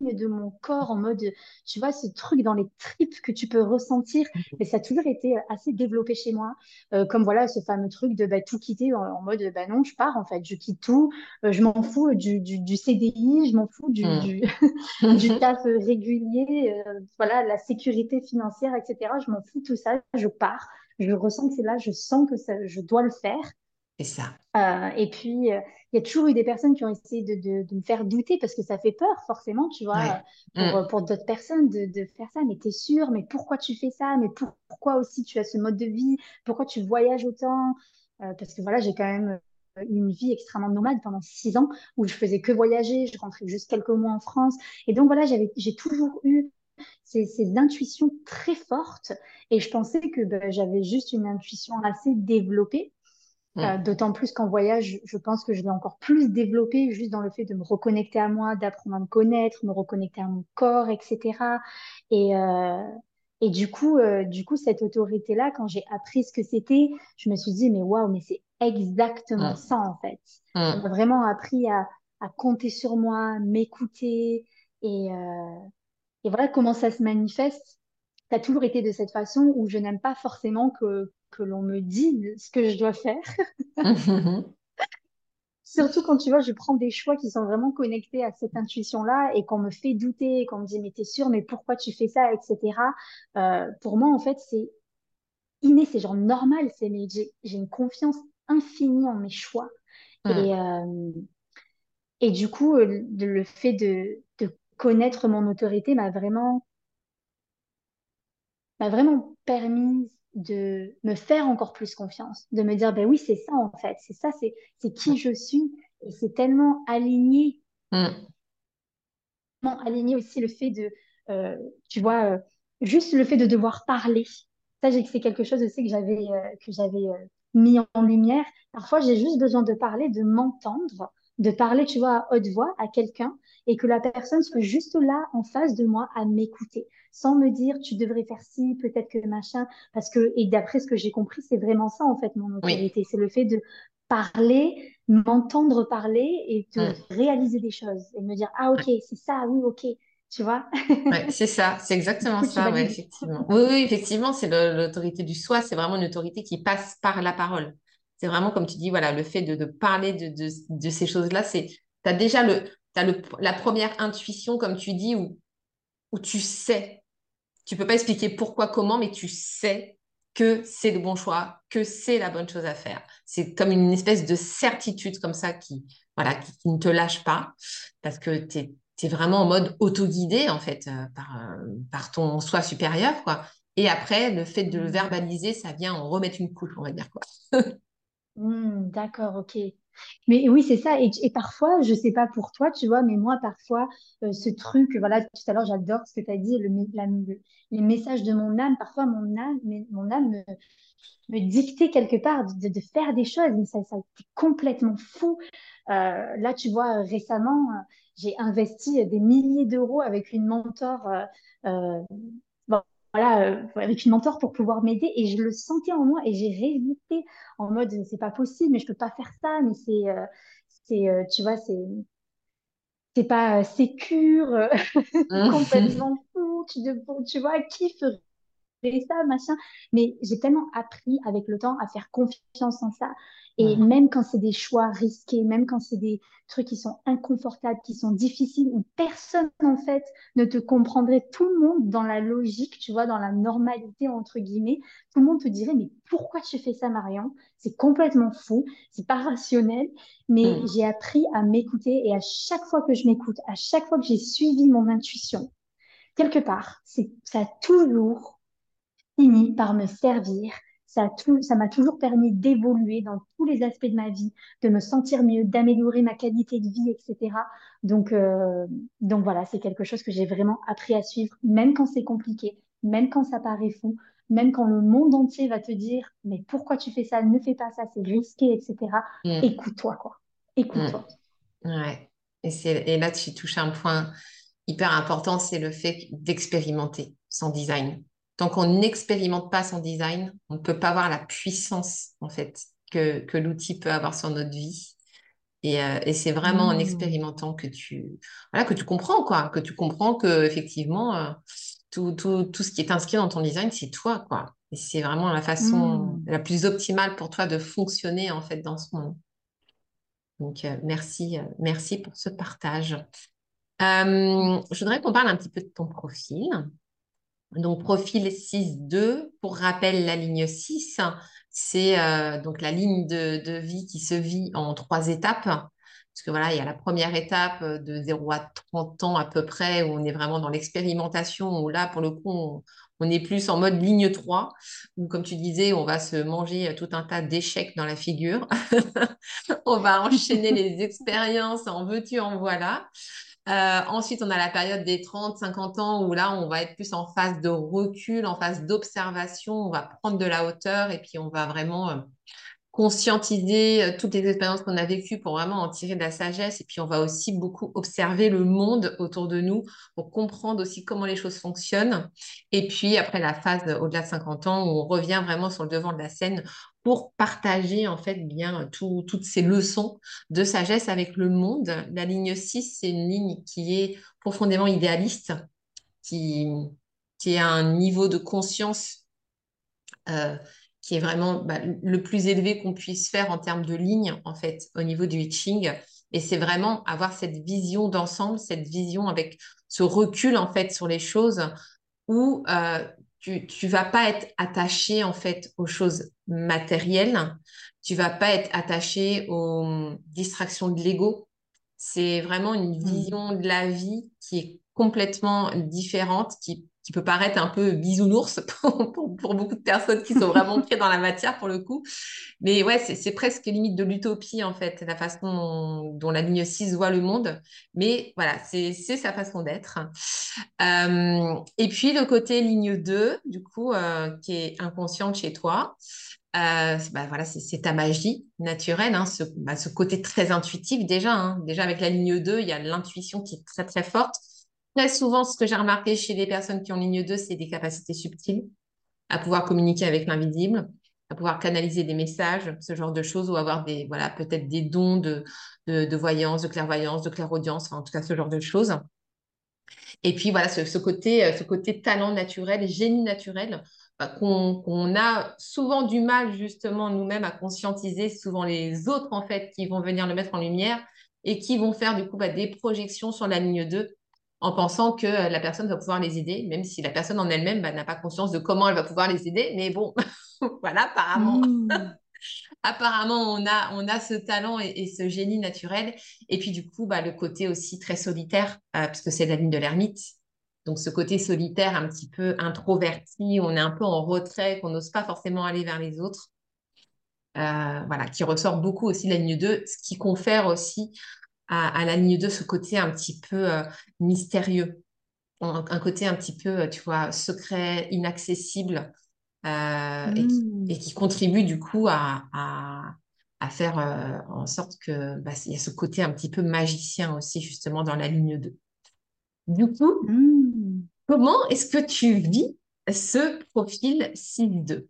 de mon corps en mode, tu vois, ce truc dans les tripes que tu peux ressentir. Mais ça a toujours été euh, assez développé chez moi. Euh, comme voilà, ce fameux truc de bah, tout quitter en, mode, bah non, je pars en fait, je quitte tout. Euh, je m'en fous du, du, du, CDI, je m'en fous du, mm. du, du, taf régulier, voilà, la sécurité financière, etc. Je m'en fous de tout ça, je pars. Je ressens que c'est là, je sens que ça, je dois le faire. C'est ça. Euh, et puis, euh, il y a toujours eu des personnes qui ont essayé de, de, de, me faire douter parce que ça fait peur, forcément, tu vois, pour, mm. pour d'autres personnes de, de, faire ça. Mais t'es sûr, mais pourquoi tu fais ça? Mais pourquoi aussi tu as ce mode de vie? Pourquoi tu voyages autant? Euh, Parce que voilà, j'ai quand même une vie extrêmement nomade pendant six ans où je faisais que voyager, je rentrais juste quelques mois en France. Et donc voilà, j'ai toujours eu ces, ces, intuitions très fortes et je pensais que ben, j'avais juste une intuition assez développée. Euh, mm. D'autant plus qu'en voyage, je pense que je l'ai encore plus développé juste dans le fait de me reconnecter à moi, d'apprendre à me connaître, me reconnecter à mon corps, etc. Et, euh, et du coup, euh, du coup, cette autorité-là, quand j'ai appris ce que c'était, je me suis dit, mais waouh, mais c'est exactement mm. ça en fait. Mm. M'a vraiment appris à, à, compter sur moi, m'écouter et, euh, et voilà comment ça se manifeste. Ça a toujours été de cette façon où je n'aime pas forcément que que l'on me dise ce que je dois faire. Surtout quand tu vois, je prends des choix qui sont vraiment connectés à cette intuition-là et qu'on me fait douter, qu'on me dit mais t'es sûr, mais pourquoi tu fais ça, etc. Euh, pour moi, en fait, c'est inné, c'est genre normal, c'est mais j'ai une confiance infinie en mes choix. Et, euh, et du coup, le fait de, de connaître mon autorité m'a vraiment m'a vraiment permis de me faire encore plus confiance, de me dire, ben oui, c'est ça en fait, c'est ça, c'est, c'est qui je suis, et c'est tellement aligné, mm. aligné aussi le fait de, euh, tu vois, euh, juste le fait de devoir parler. Ça, c'est quelque chose aussi que j'avais, euh, que j'avais mis en lumière. Parfois, j'ai juste besoin de parler, de m'entendre, de parler, tu vois, à haute voix à quelqu'un et que la personne soit juste là en face de moi à m'écouter sans me dire tu devrais faire ci, peut-être que machin. Parce que, et d'après ce que j'ai compris, c'est vraiment ça en fait mon autorité. C'est le fait de parler, m'entendre parler et de mm. réaliser des choses et me dire ah ok, c'est ça, oui, ok. Tu vois? C'est ça, c'est exactement ça, ouais, effectivement. Oui, oui, effectivement, c'est l'autorité du soi, c'est vraiment une autorité qui passe par la parole. C'est vraiment, comme tu dis, voilà, le fait de, de parler de, de, de, ces choses-là, c'est, tu as déjà le, as le, la première intuition, comme tu dis, où, où tu sais. Tu peux pas expliquer pourquoi, comment, mais tu sais que c'est le bon choix, que c'est la bonne chose à faire. C'est comme une espèce de certitude comme ça qui, voilà, qui, ne te lâche pas parce que tu es, vraiment en mode autoguidé en fait euh, par, euh, par ton soi supérieur. quoi. Et après, le fait de le verbaliser, ça vient en remettre une couche, on va dire. quoi. Hmm, d'accord, ok. Mais oui, c'est ça. Et, parfois, je sais pas pour toi, tu vois, mais moi, parfois, euh, ce truc, voilà, tout à l'heure, j'adore ce que tu as dit, les messages de mon âme. Parfois, mon âme, mon âme me, dictait quelque part de, faire des choses, mais ça, ça a été complètement fou. Euh, là, tu vois, récemment, euh, j'ai investi des milliers d'euros avec une mentor. Voilà, euh, avec une mentor pour pouvoir m'aider. Et je le sentais en moi et j'ai résisté en mode c'est pas possible, mais je peux pas faire ça, mais c'est, euh, c'est, euh, tu vois, c'est, c'est pas sécure, euh, complètement fou, tu, de- tu vois, qui ferait ça, machin. Mais j'ai tellement appris avec le temps à faire confiance en ça. Et même quand c'est des choix risqués, même quand c'est des trucs qui sont inconfortables, qui sont difficiles, où personne, en fait, ne te comprendrait, tout le monde dans la logique, tu vois, dans la normalité, entre guillemets, tout le monde te dirait, mais pourquoi tu fais ça, Marion? C'est complètement fou, c'est pas rationnel. Mais j'ai appris à m'écouter et à chaque fois que je m'écoute, à chaque fois que j'ai suivi mon intuition, quelque part, c'est, ça a toujours fini par me servir. Ça m'a toujours permis d'évoluer dans tous les aspects de ma vie, de me sentir mieux, d'améliorer ma qualité de vie, etc. Donc, euh, donc voilà, c'est quelque chose que j'ai vraiment appris à suivre, même quand c'est compliqué, même quand ça paraît fou, même quand le monde entier va te dire, mais pourquoi tu fais ça? Ne fais pas ça, c'est risqué, etc. Mm. Écoute-toi, quoi. Écoute-toi. Mm. Ouais. Et, et là, tu touches un point hyper important, c'est le fait d'expérimenter son design. Tant qu'on n'expérimente pas son design, on ne peut pas voir la puissance, en fait, que, que l'outil peut avoir sur notre vie. Et, euh, et c'est vraiment en Mmh. expérimentant que tu, voilà, que tu comprends, quoi, que tu comprends que effectivement, euh, tout, tout, tout ce qui est inscrit dans ton design, c'est toi, quoi. Et c'est vraiment la façon Mmh. la plus optimale pour toi de fonctionner, en fait, dans ce monde. Donc, euh, merci, merci pour ce partage. Je voudrais qu'on parle un petit peu de ton profil. Donc, profil 6.2, pour rappel, la ligne 6, c'est euh, donc la ligne de, vie qui se vit en trois étapes. Parce que voilà, il y a la première étape euh, de 0 à 30 ans à peu près, où on est vraiment dans l'expérimentation, où là, pour le coup, on, on est plus en mode ligne 3, où comme tu disais, on va se manger tout un tas d'échecs dans la figure. On va enchaîner les expériences en veux-tu, en voilà. Euh, ensuite, on a la période des 30, 50 ans où là, on va être plus en phase de recul, en phase d'observation, on va prendre de la hauteur et puis on va vraiment euh, conscientiser euh, toutes les expériences qu'on a vécues pour vraiment en tirer de la sagesse. Et puis, on va aussi beaucoup observer le monde autour de nous pour comprendre aussi comment les choses fonctionnent. Et puis, après la phase au-delà de 50 ans, où on revient vraiment sur le devant de la scène pour partager en fait bien tout- toutes ces leçons de sagesse avec le monde. La ligne 6, c'est une ligne qui est profondément idéaliste, qui, qui a un niveau de conscience euh, qui est vraiment bah, le plus élevé qu'on puisse faire en termes de ligne, en fait, au niveau du hitching. Et c'est vraiment avoir cette vision d'ensemble, cette vision avec ce recul, en fait, sur les choses où euh, tu, tu vas pas être attaché, en fait, aux choses matérielles. Tu vas pas être attaché aux distractions de l'ego. C'est vraiment une Mmh. vision de la vie qui est complètement différente, qui, qui peut paraître un peu bisounours pour, pour, pour beaucoup de personnes qui sont vraiment ancrées dans la matière pour le coup. Mais ouais, c'est presque limite de l'utopie en fait, la façon dont, dont la ligne 6 voit le monde. Mais voilà, c'est sa façon d'être. Euh, et puis le côté ligne 2, du coup, euh, qui est inconsciente chez toi. Euh, c'est- bah, voilà, c'est c'est ta magie naturelle, hein, ce, bah, ce côté très intuitif déjà. hein. Déjà avec la ligne 2, il y a l'intuition qui est très très forte. Très souvent, ce que j'ai remarqué chez les personnes qui ont ligne 2, c'est des capacités subtiles à pouvoir communiquer avec l'invisible, à pouvoir canaliser des messages, ce genre de choses, ou avoir des, voilà, peut-être des dons de, voyance, de clairvoyance, de clairaudience, enfin, en tout cas, ce genre de choses. Et puis voilà, ce, euh, côté talent naturel, génie naturel, bah, qu'on qu'on a souvent du mal justement nous-mêmes à conscientiser, souvent les autres en fait qui vont venir le mettre en lumière et qui vont faire du coup bah, des projections sur la ligne 2 en pensant que la personne va pouvoir les aider, même si la personne en elle-même bah, n'a pas conscience de comment elle va pouvoir les aider. Mais bon, voilà, apparemment. Hmm. apparemment, on a, on a ce talent et, ce génie naturel. Et puis, du coup, bah, le côté aussi très solitaire, euh, puisque c'est la ligne de l'ermite. Donc, ce côté solitaire, un petit peu introverti, on est un peu en retrait, qu'on n'ose pas forcément aller vers les autres. Euh, voilà, qui ressort beaucoup aussi de la ligne 2, ce qui confère aussi à, la ligne 2 ce côté un petit peu euh, mystérieux, un, côté un petit peu, tu vois, secret, inaccessible, euh, Hmm. et, qui, contribue du coup à, à, faire en sorte que bah, il y a ce côté un petit peu magicien aussi justement dans la ligne 2. Du coup, Hmm. comment est-ce que tu vis ce profil 6-2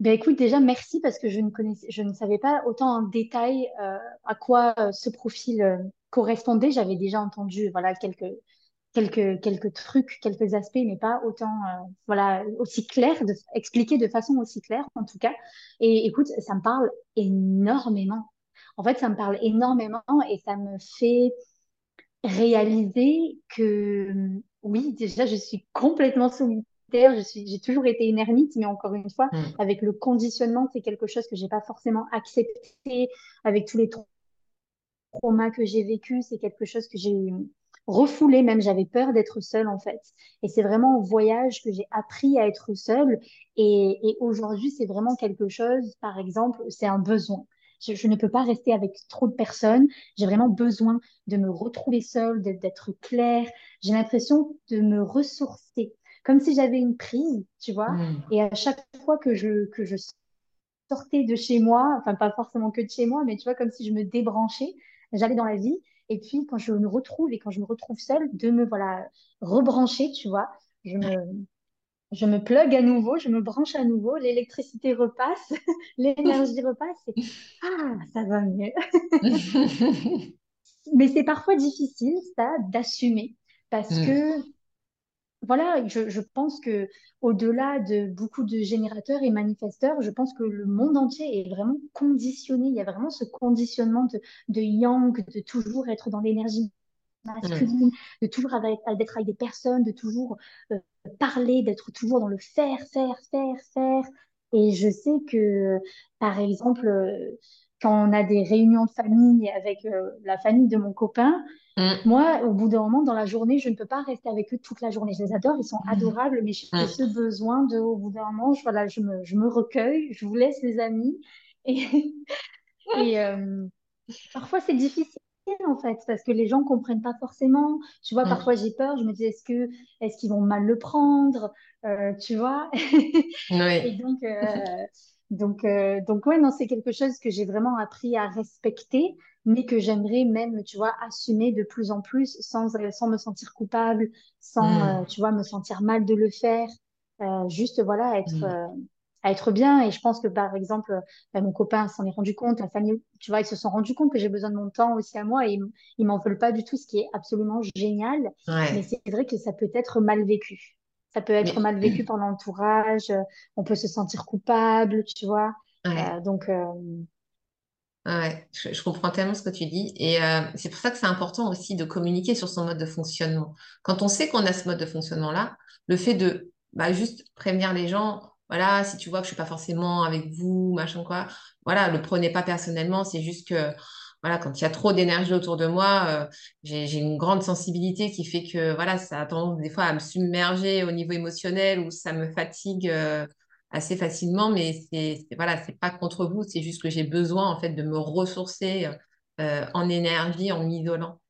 Ben écoute, déjà merci parce que je ne connaissais, je ne savais pas autant en détail euh, à quoi euh, ce profil euh, correspondait. J'avais déjà entendu voilà quelques quelques quelques trucs, quelques aspects, mais pas autant voilà aussi clair, de, expliqué de façon aussi claire en tout cas. Et écoute, ça me parle énormément. En fait, ça me parle énormément et ça me fait réaliser que oui, déjà, je suis complètement solitaire. Je suis, j'ai toujours été une ermite, mais encore une fois, Hmm. avec le conditionnement, c'est quelque chose que j'ai pas forcément accepté. Avec tous les traumas que j'ai vécus, c'est quelque chose que j'ai refoulé. Même j'avais peur d'être seule en fait. Et c'est vraiment au voyage que j'ai appris à être seule. Et, et aujourd'hui, c'est vraiment quelque chose. Par exemple, c'est un besoin. Je, je ne peux pas rester avec trop de personnes. J'ai vraiment besoin de me retrouver seule, d'être claire. J'ai l'impression de me ressourcer, comme si j'avais une prise, tu vois. Hmm. Et à chaque fois que je, que je sortais de chez moi, enfin pas forcément que de chez moi, mais tu vois, comme si je me débranchais, j'allais dans la vie. Et puis quand je me retrouve et quand je me retrouve seule, de me voilà rebrancher, tu vois. Je me, je me plug à nouveau, je me branche à nouveau, l'électricité repasse, l'énergie repasse et ah, ça va mieux. Mais c'est parfois difficile, ça, d'assumer. Parce Hmm. que, voilà, je, je pense que au-delà de beaucoup de générateurs et manifesteurs, je pense que le monde entier est vraiment conditionné. Il y a vraiment ce conditionnement de, de yang, de toujours être dans l'énergie masculine, de toujours d'être avec des personnes, de toujours euh, parler, d'être toujours dans le faire, faire, faire, faire. Et je sais que, par exemple, euh, quand on a des réunions de famille avec euh, la famille de mon copain, Hmm. moi, au bout d'un moment, dans la journée, je ne peux pas rester avec eux toute la journée. Je les adore, ils sont Hmm. adorables, mais j'ai ce Hmm. besoin de, au bout d'un moment, je, voilà, je me, je me recueille, je vous laisse les amis. Et, et, euh, Parfois, c'est difficile en fait, parce que les gens comprennent pas forcément. Tu vois, Hmm. parfois j'ai peur, je me dis, est-ce que, est-ce qu'ils vont mal le prendre? Euh, tu vois? Et Oui. donc, euh, donc, euh, donc ouais, non, c'est quelque chose que j'ai vraiment appris à respecter, mais que j'aimerais même, tu vois, assumer de plus en plus sans, euh, sans me sentir coupable, sans, euh, Hmm. tu vois, me sentir mal de le faire. Euh, juste, voilà, être, Hmm. euh, à être bien. Et je pense que, par exemple, bah, mon copain s'en est rendu compte, la famille, tu vois, ils se sont rendus compte que j'ai besoin de mon temps aussi à moi et ils, m'en veulent pas du tout, ce qui est absolument génial. Mais Ouais. c'est vrai que ça peut être mal vécu. Ça peut être Mais mal vécu par l'entourage, euh, on peut se sentir coupable, tu vois. ouais. Euh, donc, euh, Ouais, je, je comprends tellement ce que tu dis. Et euh, c'est pour ça que c'est important aussi de communiquer sur son mode de fonctionnement. Quand on sait qu'on a ce mode de fonctionnement-là, le fait de bah, juste prévenir les gens, voilà, si tu vois que je suis pas forcément avec vous, machin quoi, voilà, le prenez pas personnellement. C'est juste que, voilà, quand il y a trop d'énergie autour de moi, euh, j'ai, une grande sensibilité qui fait que, voilà, ça a tendance des fois à me submerger au niveau émotionnel ou ça me fatigue. euh, assez facilement, mais c'est voilà, c'est pas contre vous, c'est juste que j'ai besoin en fait de me ressourcer euh, en énergie en m'isolant.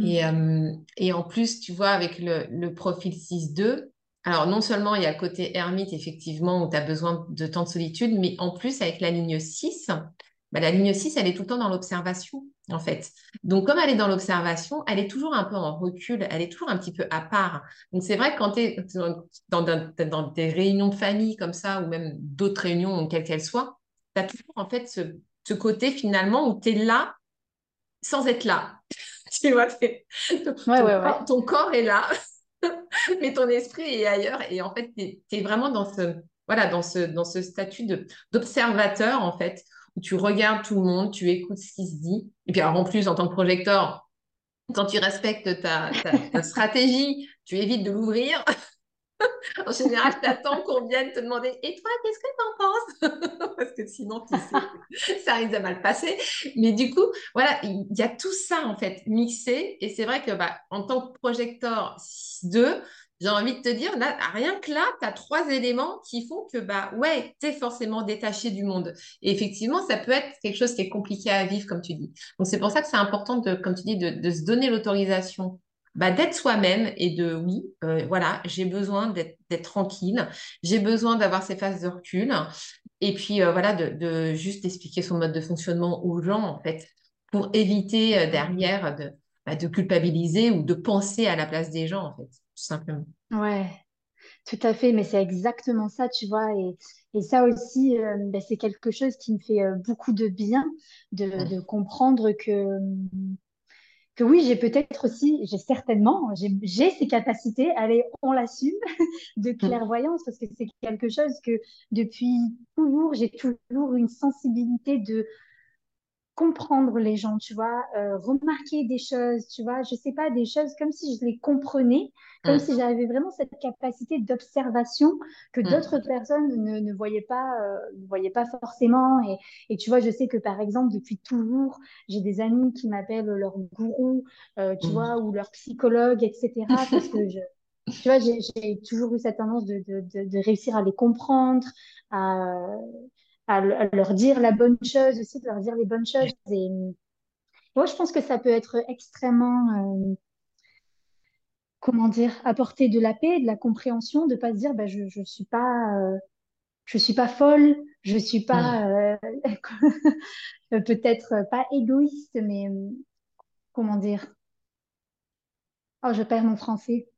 Et, euh, et en plus, tu vois, avec le, le profil six deux alors non seulement il y a le côté ermite, effectivement, où tu as besoin de temps de solitude, mais en plus, avec la ligne 6 bah, la ligne 6 elle est tout le temps dans l'observation, en fait. Donc, comme elle est dans l'observation, elle est toujours un peu en recul, elle est toujours un petit peu à part. Donc, c'est vrai que quand tu es dans, dans, dans des réunions de famille comme ça, ou même d'autres réunions, quelles qu'elles soient, tu as toujours, en fait, ce, ce côté, finalement, où tu es là sans être là. Tu vois, ouais, ton ouais, corps, ton corps est là, mais ton esprit est ailleurs. Et en fait, tu es, vraiment dans ce, voilà, dans ce, dans ce statut d'observateur, en fait, tu regardes tout le monde, tu écoutes ce qui se dit. Et puis, en plus, en tant que projecteur, quand tu respectes ta, stratégie, tu évites de l'ouvrir. en général, tu attends qu'on vienne te demander Et toi, qu'est-ce que tu en penses Parce que sinon, ça risque de mal passer. Mais du coup, voilà, il y a tout ça en fait mixé. Et c'est vrai que bah, en tant que projecteur 2, j'ai envie de te dire, là, rien que là, tu as trois éléments qui font que, bah ouais, tu es forcément détaché du monde. Et effectivement, ça peut être quelque chose qui est compliqué à vivre, comme tu dis. Donc, c'est pour ça que c'est important, de, comme tu dis, de, se donner l'autorisation bah, d'être soi-même et de, oui, euh, voilà, j'ai besoin d'être tranquille, j'ai besoin d'avoir ces phases de recul. Et puis, euh, voilà, de, juste expliquer son mode de fonctionnement aux gens, en fait, pour éviter euh, derrière de, bah, de culpabiliser ou de penser à la place des gens, en fait simplement. Ouais, tout à fait, mais c'est exactement ça, tu vois. Et, et ça aussi, euh, ben, c'est quelque chose qui me fait euh, beaucoup de bien de, de comprendre que, que oui, j'ai peut-être aussi, j'ai certainement, j'ai ces capacités, allez, on l'assume, de clairvoyance, parce que c'est quelque chose que depuis toujours, j'ai toujours une sensibilité de comprendre les gens, tu vois, euh, remarquer des choses, tu vois, je sais pas, des choses comme si je les comprenais, comme mm. si j'avais vraiment cette capacité d'observation que mm. d'autres personnes ne, ne, voyaient pas, euh, ne voyaient pas forcément. Et, et, tu vois, je sais que par exemple, depuis toujours, j'ai des amis qui m'appellent leur gourou, euh, tu mm. vois, ou leur psychologue, etc. Parce que je, tu vois, j'ai toujours eu cette tendance de, de, de, de réussir à les comprendre, à à, leur dire la bonne chose aussi, de leur dire les bonnes choses. Et moi, je pense que ça peut être extrêmement, euh, comment dire, apporter de la paix, de la compréhension, de pas se dire, bah, je, je suis pas, euh, je suis pas folle, je suis pas, euh, peut-être pas égoïste, mais comment dire. Oh, je perds mon français.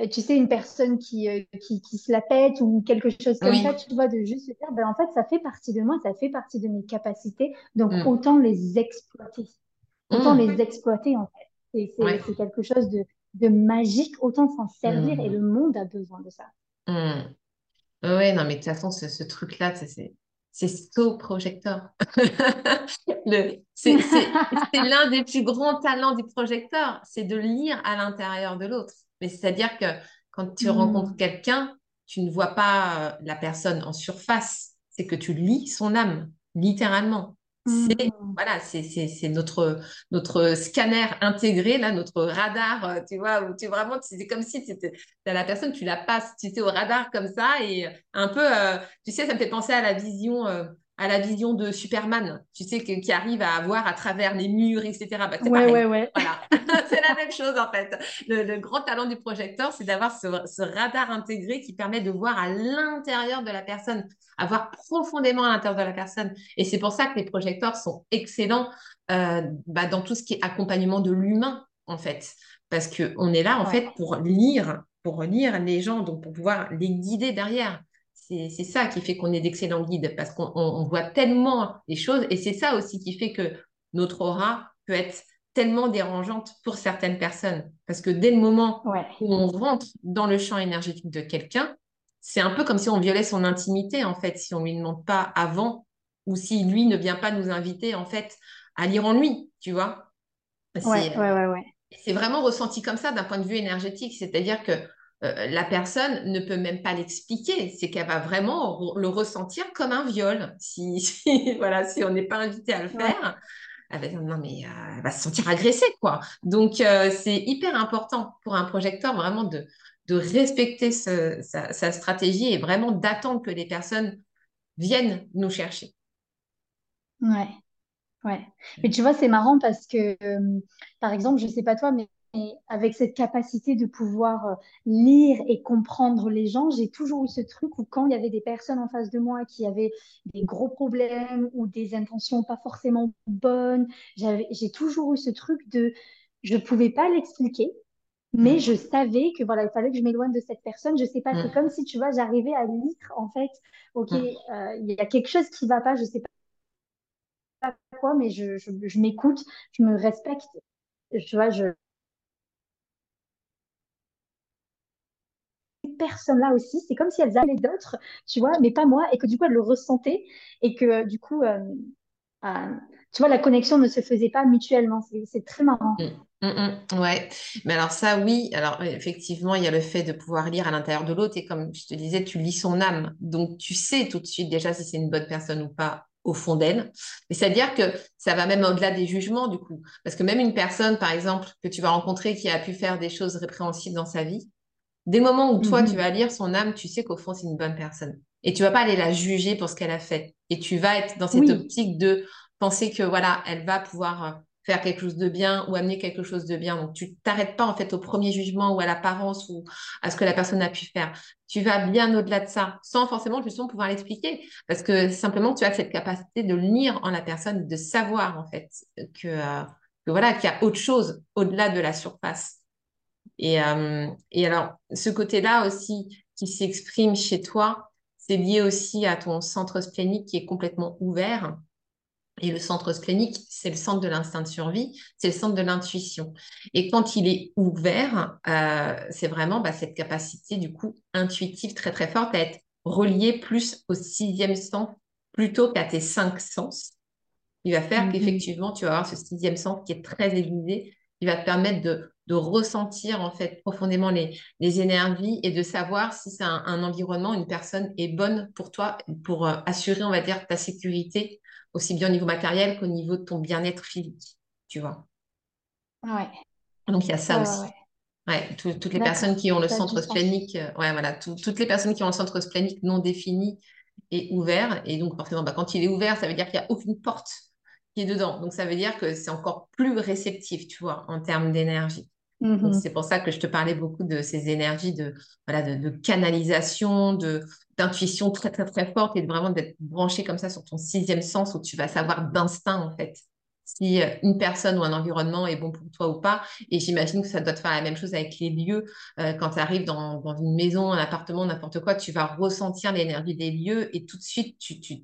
Euh, tu sais, une personne qui, euh, qui, qui, se la pète ou quelque chose comme ça, tu vois, de juste se dire, ben, en fait, ça fait partie de moi, ça fait partie de mes capacités, donc mm. autant les exploiter. Autant mm. les exploiter, en fait. C'est quelque chose de, de, magique, autant s'en servir, et mm. le monde a besoin de ça. Oui, non, mais de toute façon, ce, ce truc-là, c'est c'est so projecteur. c'est l'un des plus grands talents du projecteur, c'est de lire à l'intérieur de l'autre. Mais c'est-à-dire que quand tu rencontres hmm. quelqu'un, tu ne vois pas euh, la personne en surface, c'est que tu lis son âme, littéralement. C'est voilà, c'est notre notre scanner intégré là, notre radar, euh, tu vois, où tu vraiment c'est comme si c'était la personne, tu la passes, tu sais, au radar comme ça et un peu, euh, tu sais, ça me fait penser à la vision à la vision de Superman, tu sais, qui arrive à voir à travers les murs, etc. Bah, c'est ouais, ouais, ouais. Voilà, c'est la même chose en fait. Le, grand talent du projecteur, c'est d'avoir ce, radar intégré qui permet de voir à l'intérieur de la personne, à voir profondément à l'intérieur de la personne. Et c'est pour ça que les projecteurs sont excellents euh, bah, dans tout ce qui est accompagnement de l'humain, en fait. Parce qu'on est là, en fait, pour lire, pour lire les gens, donc pour pouvoir les guider derrière. C'est ça qui fait qu'on est d'excellents guides parce qu'on voit tellement les choses et c'est ça aussi qui fait que notre aura peut être tellement dérangeante pour certaines personnes. Parce que dès le moment où on rentre dans le champ énergétique de quelqu'un, c'est un peu comme si on violait son intimité, en fait, si on ne lui demande pas avant ou si lui ne vient pas nous inviter, en fait, à lire en lui, tu vois. C'est vraiment ressenti comme ça d'un point de vue énergétique. C'est-à-dire que euh, la personne ne peut même pas l'expliquer. C'est qu'elle va vraiment le ressentir comme un viol. Si, voilà, si on n'est pas invité à le faire, elle va non mais euh, elle va se sentir agressée quoi. Donc euh, c'est hyper important pour un projecteur vraiment de, de respecter sa, stratégie et vraiment d'attendre que les personnes viennent nous chercher. Ouais. Ouais. Mais tu vois, c'est marrant parce que, par exemple, je sais pas toi, mais et avec cette capacité de pouvoir euh, lire et comprendre les gens, j'ai toujours eu ce truc où quand il y avait des personnes en face de moi qui avaient des gros problèmes ou des intentions pas forcément bonnes, j'ai toujours eu ce truc de je ne pouvais pas l'expliquer, mais je savais que voilà, il fallait que je m'éloigne de cette personne. Je sais pas, c'est comme si tu vois, j'arrivais à lire en fait, ok, euh, il y a quelque chose qui va pas, je sais pas quoi, mais je, je, je m'écoute, je me respecte. Tu vois, je, personnes-là aussi, c'est comme si elles allaient d'autres, tu vois, mais pas moi, et que du coup, elles le ressentaient, et que du coup, euh, tu vois, la connexion ne se faisait pas mutuellement. C'est très marrant. Mm, mm, mm, ouais, mais alors ça, oui. Alors effectivement, il y a le fait de pouvoir lire à l'intérieur de l'autre et comme je te disais, tu lis son âme, donc tu sais tout de suite déjà si c'est une bonne personne ou pas au fond d'elle. c'est-à-dire que ça va même au-delà des jugements du coup, parce que même une personne, par exemple, que tu vas rencontrer qui a pu faire des choses répréhensibles dans sa vie, Dès le moment où toi, tu Mhm. vas lire son âme, tu sais qu'au fond, c'est une bonne personne. Et tu vas pas aller la juger pour ce qu'elle a fait. Et tu vas être dans cette Oui, optique de penser que voilà, elle va pouvoir euh, faire quelque chose de bien ou amener quelque chose de bien. Donc, tu t'arrêtes pas en fait au premier jugement ou à l'apparence ou à ce que la personne a pu faire. Tu vas bien au-delà de ça, sans forcément justement pouvoir l'expliquer. Parce que simplement, tu as cette capacité de lire en la personne, de savoir en fait que, euh, que voilà, qu'il y a autre chose au-delà de la surface. Et, euh, et alors, ce côté-là aussi qui s'exprime chez toi, c'est lié aussi à ton centre splénique qui est complètement ouvert. Et le centre splénique, c'est le centre de l'instinct de survie, c'est le centre de l'intuition. Et quand il est ouvert, euh, c'est vraiment bah, cette capacité du coup intuitive très très forte à être relié plus au sixième sens plutôt qu'à tes cinq sens. Il va faire Mhm. qu'effectivement, tu vas avoir ce sixième sens qui est très aiguisé, qui va te permettre de, de ressentir en fait profondément les, les énergies et de savoir si c'est un, un environnement, une personne est bonne pour toi, pour euh, assurer, on va dire, ta sécurité, aussi bien au niveau matériel qu'au niveau de ton bien-être physique, tu vois. ouais, Donc il y a ça ouais, aussi. ouais. Ouais, tout- toutes les personnes qui ont le centre splénique, euh, ouais, voilà, tout- toutes les personnes qui ont le centre splénique non défini et ouvert. Et donc, forcément, bah, quand il est ouvert, ça veut dire qu'il n'y a aucune porte qui est dedans. Donc, ça veut dire que c'est encore plus réceptif, tu vois, en termes d'énergie. Mhm. c'est pour ça que je te parlais beaucoup de ces énergies de, voilà, de, de canalisation, de, d'intuition très, très, très forte et de vraiment d'être branché comme ça sur ton sixième sens où tu vas savoir d'instinct, en fait, si euh, une personne ou un environnement est bon pour toi ou pas. Et j'imagine que ça doit te faire la même chose avec les lieux. Euh, quand tu arrives dans, dans une maison, un appartement, n'importe quoi, tu vas ressentir l'énergie des lieux et tout de suite, tu, tu,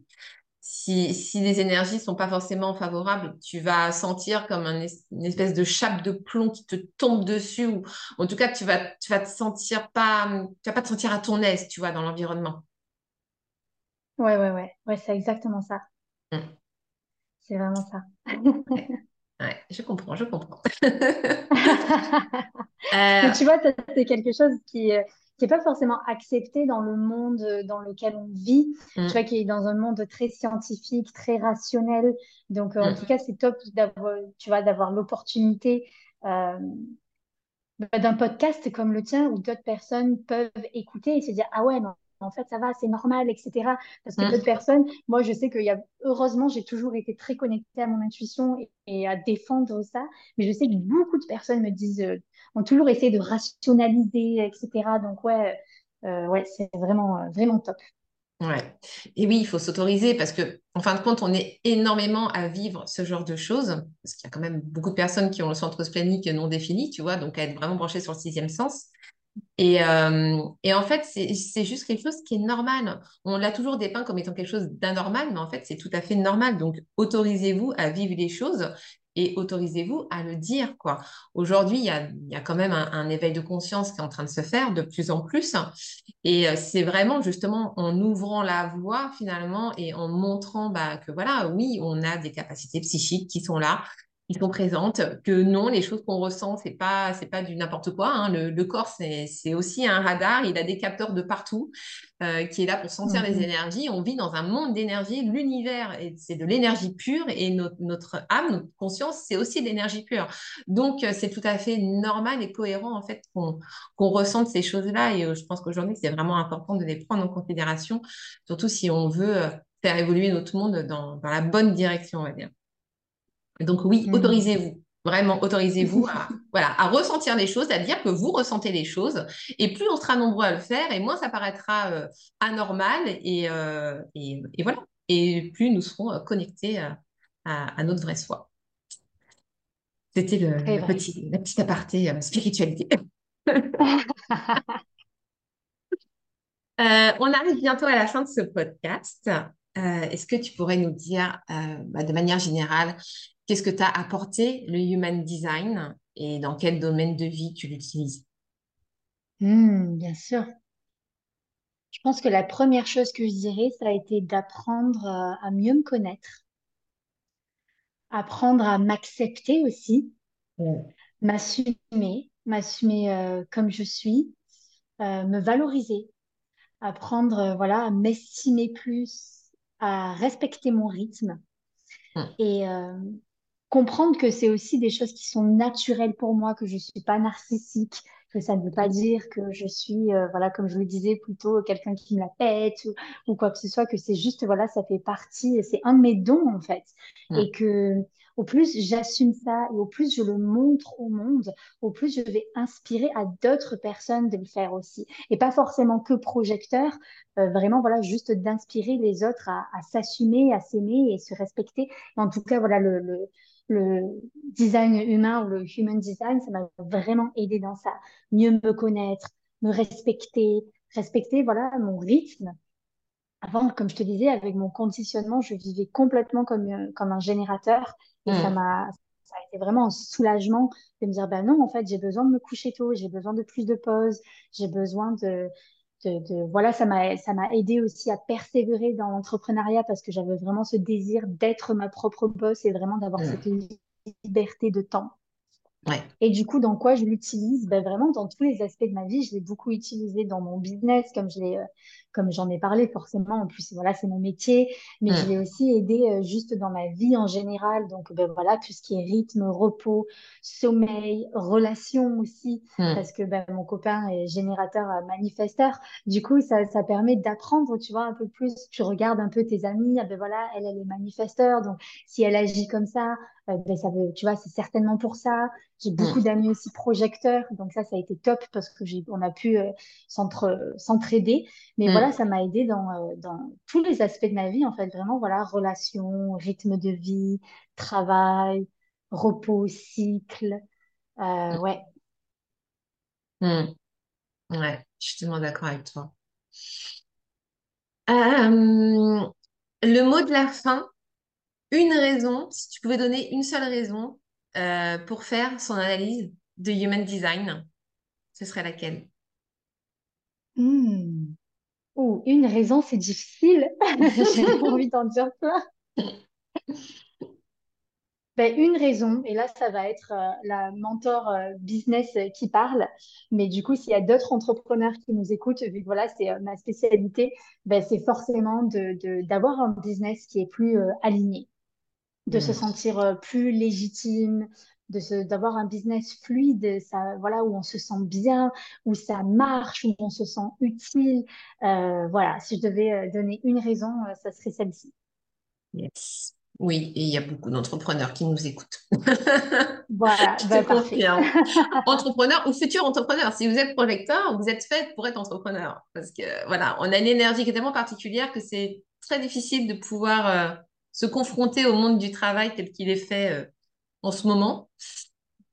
si, si les énergies sont pas forcément favorables, tu vas sentir comme un es- une espèce de chape de plomb qui te tombe dessus ou en tout cas, tu vas, tu vas te sentir pas, tu vas pas te sentir à ton aise, tu vois, dans l'environnement. Ouais, ouais, ouais, ouais, c'est exactement ça. Mm. C'est vraiment ça. Ouais, ouais, je comprends, je comprends. Euh, Mais tu vois, c'est quelque chose qui euh, qui est pas forcément accepté dans le monde euh, dans lequel on vit. Tu vois, mm, qui est dans un monde très scientifique, très rationnel. Donc, euh, en tout mm, cas, c'est top d'avoir, tu vois, d'avoir l'opportunité euh, bah, d'un podcast comme le tien où d'autres personnes peuvent écouter et se dire, ah ouais, non, en fait, ça va, c'est normal, etc. Parce que d'autres mm. personnes, moi, je sais qu'il y a, heureusement, j'ai toujours été très connectée à mon intuition et, et à défendre ça. Mais je sais que beaucoup de personnes me disent, ont toujours essayé de rationaliser, etc. Donc, ouais, euh, ouais, c'est vraiment, euh, vraiment top. Ouais. Et oui, il faut s'autoriser parce que, en fin de compte, on est énormément à vivre ce genre de choses. Parce qu'il y a quand même beaucoup de personnes qui ont le centre splénique non défini, tu vois, donc à être vraiment branchées sur le sixième sens. Et, euh, et en fait, c'est juste quelque chose qui est normal. On l'a toujours dépeint comme étant quelque chose d'anormal, mais en fait, c'est tout à fait normal. Donc, autorisez-vous à vivre les choses et autorisez-vous à le dire, quoi. Aujourd'hui, il y a, quand même un, un éveil de conscience qui est en train de se faire de plus en plus. Et euh, c'est vraiment justement en ouvrant la voie finalement et en montrant bah, que voilà, oui, on a des capacités psychiques qui sont là, qui sont présentes, que non, les choses qu'on ressent, c'est pas, c'est pas du n'importe quoi. hein. Le, le corps, c'est, aussi un radar, il a des capteurs de partout euh, qui est là pour sentir les Mhm. énergies. On vit dans un monde d'énergie, l'univers, c'est de l'énergie pure et notre, notre âme, notre conscience, c'est aussi de l'énergie pure. Donc, euh, c'est tout à fait normal et cohérent en fait qu'on ressente ces choses-là. Et euh, je pense qu'aujourd'hui, c'est vraiment important de les prendre en considération, surtout si on veut faire évoluer notre monde dans, dans la bonne direction, on va dire. Donc oui, Mhm. autorisez-vous. Vraiment, autorisez-vous à, voilà, à ressentir les choses, à dire que vous ressentez les choses. Et plus on sera nombreux à le faire, et moins ça paraîtra euh, anormal. Et, euh, et, et voilà. Et plus nous serons euh, connectés à, à- à notre vraie soi. C'était le, vrai. petit, la petite aparté euh, spiritualité. On arrive bientôt à la fin de ce podcast. Euh, est-ce que tu pourrais nous dire, euh, bah, de manière générale, qu'est-ce que t'as apporté le human design et dans quel domaine de vie tu l'utilises? Hmm, bien sûr. Je pense que la première chose que je dirais, ça a été d'apprendre euh, à mieux me connaître apprendre à m'accepter aussi, m'assumer, m'assumer euh, comme je suis, euh, me valoriser, apprendre euh, voilà, à m'estimer plus, à respecter mon rythme Mm. et comprendre que c'est aussi des choses qui sont naturelles pour moi, que je suis pas narcissique, que ça ne veut pas dire que je suis, euh, voilà, comme je le disais, plutôt quelqu'un qui me la pète ou, ou quoi que ce soit, que c'est juste, voilà, ça fait partie, c'est un de mes dons en fait. Et Mm. que au plus j'assume ça et au plus je le montre au monde, au plus je vais inspirer à d'autres personnes de le faire aussi. Et pas forcément que projecteur, euh, vraiment, voilà, juste d'inspirer les autres à, à s'assumer, à s'aimer et se respecter. En tout cas, voilà, le, le, le design humain ou le human design, ça m'a vraiment aidé dans ça. Mieux me connaître, me respecter, respecter voilà mon rythme. Avant, comme je te disais, avec mon conditionnement, je vivais complètement comme, euh, comme un générateur et ça Mm. m'a ça a été vraiment un soulagement de me dire, ben non, en fait, j'ai besoin de me coucher tôt, j'ai besoin de plus de pauses, j'ai besoin de, de, de- voilà, ça m'a, ça m'a aidé aussi à persévérer dans l'entrepreneuriat parce que j'avais vraiment ce désir d'être ma propre boss et vraiment d'avoir cette Mm. li- liberté de temps. Ouais. Et du coup, dans quoi je l'utilise? Ben, vraiment, dans tous les aspects de ma vie, je l'ai beaucoup utilisé dans mon business, comme je l'ai, euh, comme j'en ai parlé forcément. En plus, voilà, c'est mon métier, mais je l'ai Mm. aussi aidé euh, juste dans ma vie en général. Donc, ben, voilà, tout ce qui est rythme, repos, sommeil, relations aussi, Mm. parce que ben, mon copain est générateur euh, manifesteur. Du coup, ça, ça permet d'apprendre, tu vois, un peu plus. Tu regardes un peu tes amis, ah ben voilà, elle, elle est manifesteur, donc si elle agit comme ça, ben, ça veut, tu vois, c'est certainement pour ça. J'ai beaucoup Mm. d'amis aussi projecteurs, donc ça, ça a été top parce que j'ai, on a pu euh, s'entraider. Mais voilà, Mm. ça m'a aidé dans, euh, dans tous les aspects de ma vie, en fait, vraiment, voilà, relations, rythme de vie, travail, repos, cycle. Euh, ouais. Mm. Ouais, je suis tellement d'accord avec toi. Euh, le mot de la fin, une raison, si tu pouvais donner une seule raison euh, pour faire son analyse de Human Design, ce serait laquelle? Hmm. Ouh, une raison, c'est difficile. J'ai pas envie d'en dire plein. Ben, une raison, et là, ça va être euh, la mentor euh, business euh, qui parle. Mais du coup, s'il y a d'autres entrepreneurs qui nous écoutent, vu que voilà, c'est ma spécialité, ben, c'est forcément de, de- d'avoir un business qui est plus aligné, de se Mm. sentir euh, plus légitime, d'avoir un business fluide, ça, voilà, où on se sent bien, où ça marche, où on se sent utile. Euh, voilà, si je devais euh, donner une raison, ça serait celle-ci. Yes. Oui, et il y a beaucoup d'entrepreneurs qui nous écoutent. Voilà, Je te parfait. confirme. Entrepreneur ou futur entrepreneur, si vous êtes projecteur, vous êtes fait pour être entrepreneur. Parce que voilà, on a une énergie qui est tellement particulière que c'est très difficile de pouvoir euh, se confronter au monde du travail tel qu'il est fait euh, en ce moment.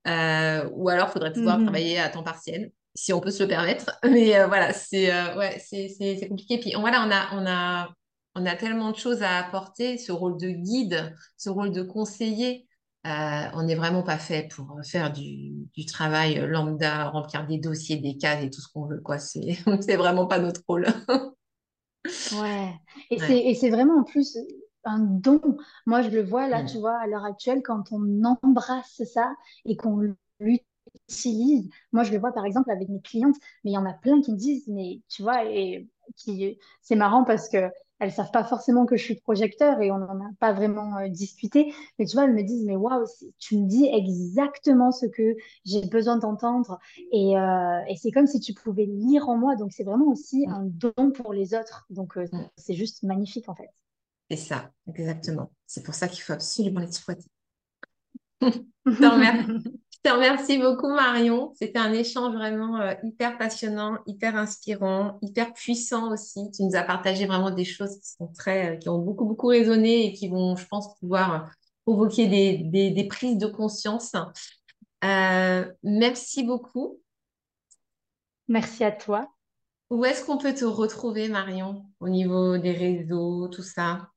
Euh, ou alors, il faudrait pouvoir Mhm. travailler à temps partiel, si on peut se le permettre. Mais euh, voilà, c'est ouais, c'est compliqué. Puis on- voilà, on a, on a, on a tellement de choses à apporter, ce rôle de guide, ce rôle de conseiller. On n'est vraiment pas fait pour faire du, du travail lambda, remplir des dossiers, des cases et tout ce qu'on veut, quoi. C'est, vraiment pas notre rôle. Ouais, et c'est Ouais. et c'est vraiment en plus un don. Moi, je le vois là, tu Mm. vois, à l'heure actuelle, quand on embrasse ça et qu'on l'utilise. Moi, je le vois par exemple avec mes clientes, mais il y en a plein qui me disent, mais tu vois, et qui c'est marrant parce que elles savent pas forcément que je suis projecteur et on n'en a pas vraiment euh, discuté. Mais tu vois, elles me disent, mais waouh, tu me dis exactement ce que j'ai besoin d'entendre. Et, euh, et c'est comme si tu pouvais lire en moi. Donc, c'est vraiment aussi Mm. un don pour les autres. Donc, euh, Mm. c'est juste magnifique, en fait. C'est ça, exactement. C'est pour ça qu'il faut absolument l'exploiter. Je te remercie. Beaucoup, Marion. C'était un échange vraiment euh, hyper passionnant, hyper inspirant, hyper puissant aussi. Tu nous as partagé vraiment des choses qui sont très, euh, qui ont beaucoup, beaucoup résonné et qui vont, je pense, pouvoir euh, provoquer des, des, des prises de conscience. Euh, merci beaucoup. Merci à toi. Où est-ce qu'on peut te retrouver, Marion, au niveau des réseaux, tout ça?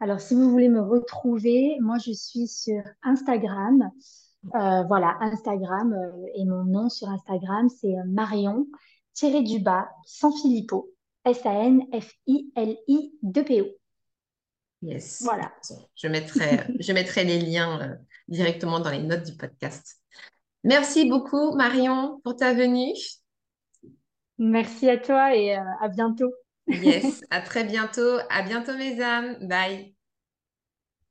Alors, si vous voulez me retrouver, moi, je suis sur Instagram. Euh, voilà, Instagram euh, et mon nom sur Instagram, c'est euh, Marion, tiré du bas, sans Filippo, S-A-N-F-I-L-I 2 P-O. Yes. Voilà. Je mettrai, je mettrai les liens euh, directement dans les notes du podcast. Merci beaucoup, Marion, pour ta venue. Merci à toi et à bientôt. Yes, à très bientôt. À bientôt, mes âmes. Bye.